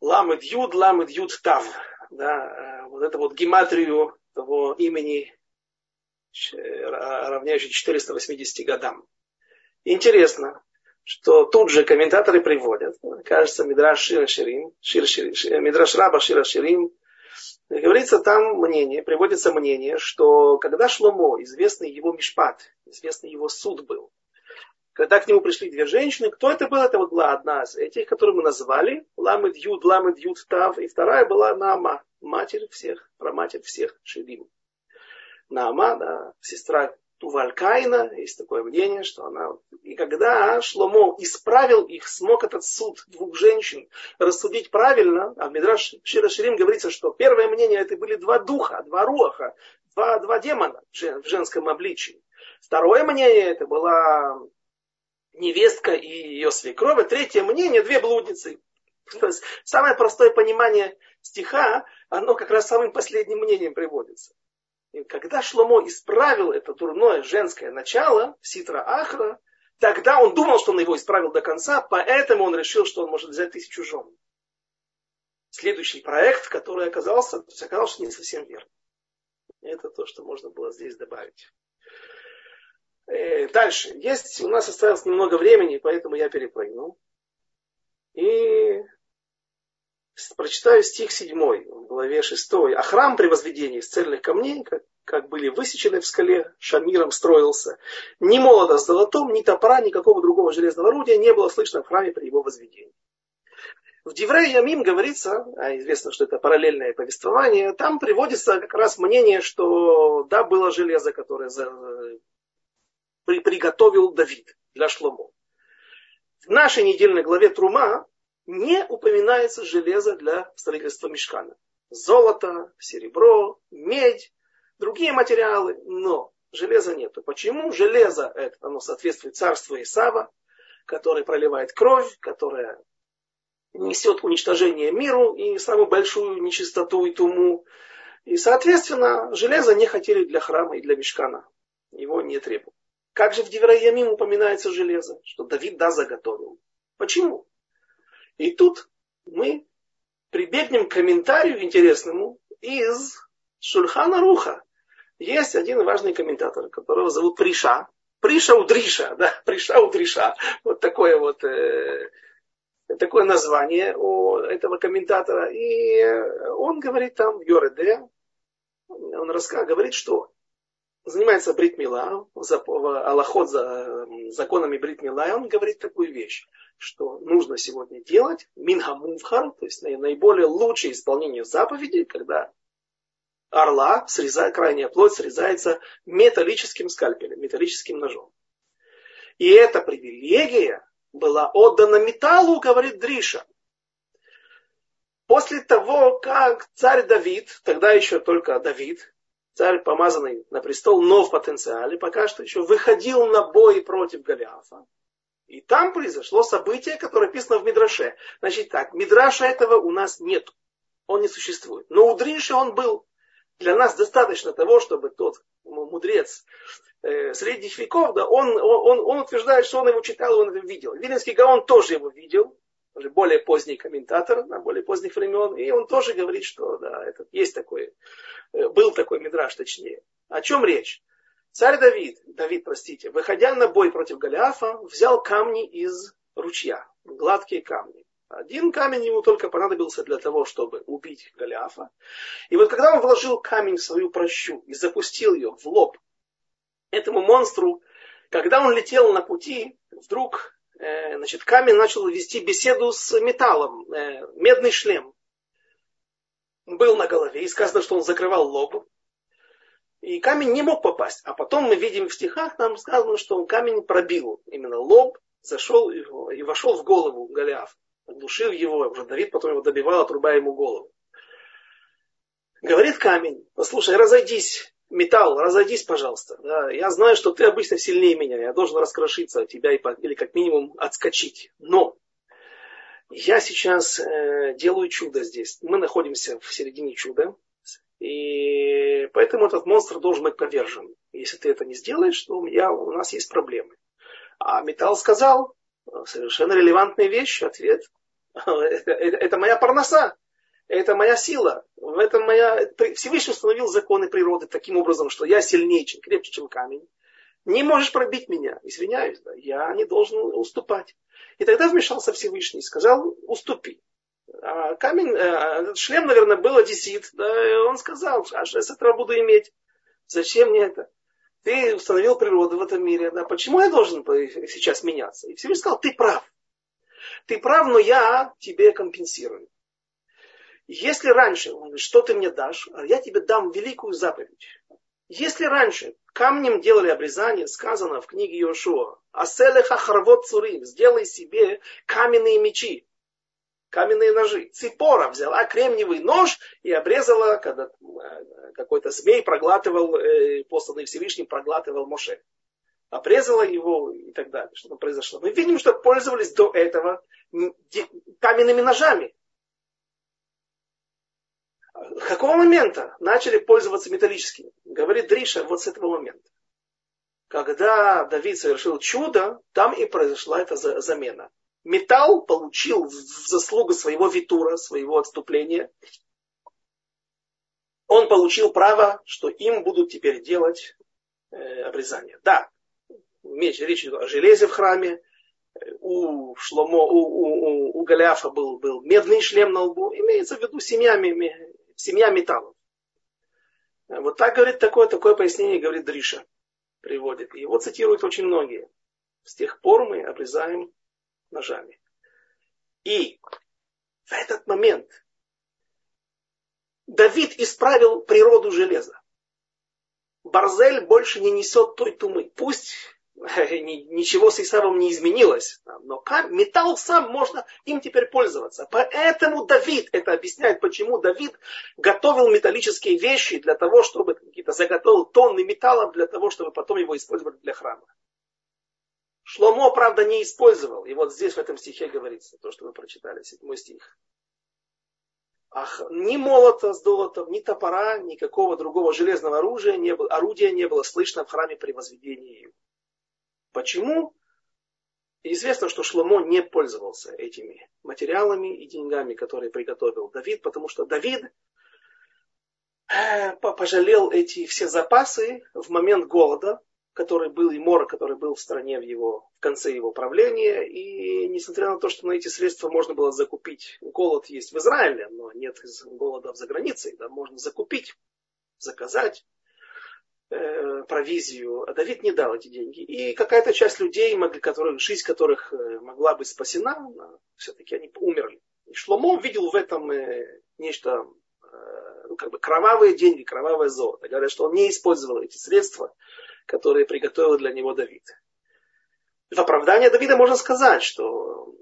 ламед юд, ламед юд тав, да, э, вот это вот гематрию того имени, равняющей 480 годам. Интересно, что тут же комментаторы приводят, кажется, Мидраш Шира Ширим, Шир, Шир, Мидраш Раба Шира Ширим, говорится там мнение, приводится мнение, что когда Шломо, известный его Мишпат, известный его суд был, когда к нему пришли две женщины, кто это был? Это вот была одна из этих, которую мы назвали, Ламед Юд, Ламед Юд Тав, и вторая была Нама, матерь всех, проматерь всех Шилим. Нама, да, сестра Тувалькайна, есть такое мнение, что она... И когда Шломо исправил их, смог этот суд двух женщин рассудить правильно, а в Мидраш Шира Ширим говорится, что первое мнение это были два духа, два руаха, два, два демона в женском обличии. Второе мнение это была невестка и ее свекровь. А третье мнение две блудницы. [LAUGHS] То есть самое простое понимание стиха, оно как раз самым последним мнением приводится. Когда Шломо исправил это дурное женское начало, Ситра Ахра, тогда он думал, что он его исправил до конца, поэтому он решил, что он может взять тысячу жен. Следующий проект, который оказался, оказался не совсем верным. Это то, что можно было здесь добавить. Э, дальше. Есть, у нас осталось немного времени, поэтому я перепрыгну. И прочитаю стих 7 в главе 6. А храм при возведении из цельных камней, как, как были высечены в скале, шамиром строился. Ни молода с золотом, ни топора, никакого другого железного орудия не было слышно в храме при его возведении. В Диврей Ямим говорится, а известно, что это параллельное повествование, там приводится как раз мнение, что да, было железо, которое за, при, приготовил Давид для Шломо. В нашей недельной главе Трума не упоминается железо для строительства мешкана. Золото, серебро, медь, другие материалы, но железа нету. Почему? Железо это, оно соответствует царству Исава, который проливает кровь, которая несет уничтожение миру и самую большую нечистоту и туму. И, соответственно, железо не хотели для храма и для мешкана. Его не требовали. Как же в Девраямим упоминается железо, что Давид да заготовил. Почему? И тут мы прибегнем к комментарию интересному из Шульхана Руха. Есть один важный комментатор, которого зовут Приша. Приша Удриша, [LAUGHS] да, Приша Удриша. Вот такое вот э, такое название у этого комментатора. И он говорит там в Йореде, он рассказывает, говорит, что занимается Бритмила, Аллахот за законами Бритмила, и он говорит такую вещь, что нужно сегодня делать минхамувхар, то есть наиболее лучшее исполнение заповедей, когда орла, срезает, крайняя плоть срезается металлическим скальпелем, металлическим ножом. И эта привилегия была отдана металлу, говорит Дриша. После того, как царь Давид, тогда еще только Давид, царь, помазанный на престол, но в потенциале, пока что еще выходил на бой против Голиафа. И там произошло событие, которое описано в Мидраше. Значит так, Мидраша этого у нас нет. Он не существует. Но у Дриши он был. Для нас достаточно того, чтобы тот мудрец э, средних веков, да, он, он, он утверждает, что он его читал, он это видел. Виленский Гаон тоже его видел, уже более поздний комментатор, на более поздних времен, и он тоже говорит, что да, это, есть такой, э, был такой мидраж, точнее. О чем речь? Царь Давид, Давид, простите, выходя на бой против Голиафа, взял камни из ручья, гладкие камни. Один камень ему только понадобился для того, чтобы убить Голиафа. И вот когда он вложил камень в свою прощу и запустил ее в лоб этому монстру, когда он летел на пути, вдруг э, значит, камень начал вести беседу с металлом, э, медный шлем. Был на голове, и сказано, что он закрывал лоб. И камень не мог попасть. А потом мы видим в стихах, нам сказано, что камень пробил именно лоб, зашел и вошел в голову Голиафа душил его, уже Давид потом его добивал, отрубая ему голову. Говорит камень, послушай, разойдись, металл, разойдись, пожалуйста. Да, я знаю, что ты обычно сильнее меня, я должен раскрошиться от тебя или как минимум отскочить. Но я сейчас э, делаю чудо здесь. Мы находимся в середине чуда. И поэтому этот монстр должен быть повержен. Если ты это не сделаешь, то я, у нас есть проблемы. А металл сказал, совершенно релевантная вещь, ответ. [LAUGHS] Это, это моя парноса, это моя сила. В этом моя... Всевышний установил законы природы таким образом, что я сильнее, чем крепче, чем камень. Не можешь пробить меня. Извиняюсь, да, я не должен уступать. И тогда вмешался Всевышний и сказал, уступи. А камень, э, шлем, наверное, был одессит. Да, и он сказал, а что я с этого буду иметь? Зачем мне это? Ты установил природу в этом мире. Да, почему я должен сейчас меняться? И Всевышний сказал, ты прав. Ты прав, но я тебе компенсирую. Если раньше, он говорит, что ты мне дашь, я тебе дам великую заповедь. Если раньше камнем делали обрезание, сказано в книге Йошуа, Аселеха харвот цурим, сделай себе каменные мечи, каменные ножи. Ципора взяла кремниевый нож и обрезала, когда э, какой-то змей проглатывал, э, посланный Всевышним, проглатывал Моше обрезала его и так далее. Что там произошло. Мы видим, что пользовались до этого каменными ножами. С какого момента начали пользоваться металлическими? Говорит Дриша вот с этого момента. Когда Давид совершил чудо, там и произошла эта замена. Металл получил в заслугу своего витура, своего отступления. Он получил право, что им будут теперь делать э, обрезание. Да, речь идет о железе в храме, у Шломо, у, у, у, у Голиафа был, был медный шлем на лбу, имеется в виду семья, семья металлов. Вот так говорит такое, такое пояснение, говорит Дриша, приводит. Его цитируют очень многие. С тех пор мы обрезаем ножами. И в этот момент Давид исправил природу железа. Барзель больше не несет той тумы. Пусть ничего с Исавом не изменилось. Но металл сам можно им теперь пользоваться. Поэтому Давид, это объясняет, почему Давид готовил металлические вещи для того, чтобы какие-то заготовил тонны металла для того, чтобы потом его использовать для храма. Шломо, правда, не использовал. И вот здесь в этом стихе говорится, то, что мы прочитали, седьмой стих. Ах, ни молота с долотом, ни топора, никакого другого железного оружия не было, орудия не было слышно в храме при возведении. Почему? Известно, что Шломо не пользовался этими материалами и деньгами, которые приготовил Давид, потому что Давид э, пожалел эти все запасы в момент голода, который был и мора, который был в стране в, его, в конце его правления. И несмотря на то, что на эти средства можно было закупить, голод есть в Израиле, но нет голода за границей, да, можно закупить, заказать э, провизию, а Давид не дал эти деньги. И какая-то часть людей, которых, жизнь которых э, могла быть спасена, все-таки они умерли. И Шломо видел в этом э, нечто, ну, как бы кровавые деньги, кровавое золото. Говорят, что он не использовал эти средства, которые приготовил для него Давид. В оправдание Давида можно сказать, что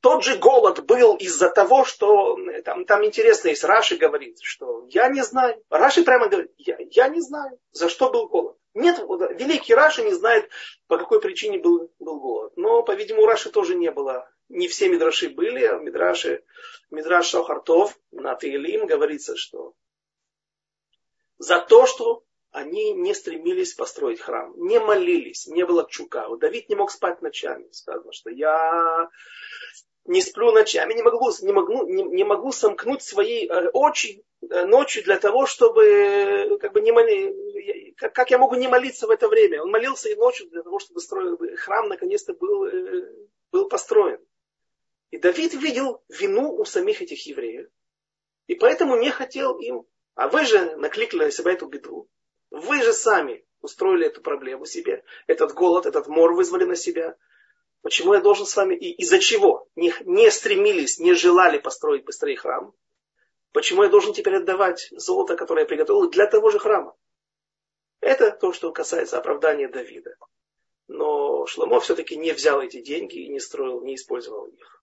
тот же голод был из-за того, что там, там интересно есть, Раши говорит, что я не знаю. Раши прямо говорит, я, я не знаю, за что был голод. Нет, великий Раши не знает, по какой причине был, был голод. Но, по-видимому, Раши тоже не было. Не все мидраши были, а в мидраше, мидраш Шохартов на Таилим говорится, что за то, что они не стремились построить храм, не молились, не было чука. Вот Давид не мог спать ночами. Сказано, что я не сплю ночами, не могу, не могу, не, не могу сомкнуть свои э, очи э, ночью для того, чтобы э, как бы не моли, как, как я могу не молиться в это время? Он молился и ночью для того, чтобы строил, храм наконец-то был, был построен. И Давид видел вину у самих этих евреев. И поэтому не хотел им. А вы же накликали на себя эту беду. Вы же сами устроили эту проблему себе. Этот голод, этот мор вызвали на себя. Почему я должен с вами и из-за чего не, не стремились, не желали построить быстрее храм? Почему я должен теперь отдавать золото, которое я приготовил для того же храма? Это то, что касается оправдания Давида. Но Шломо все-таки не взял эти деньги и не строил, не использовал их.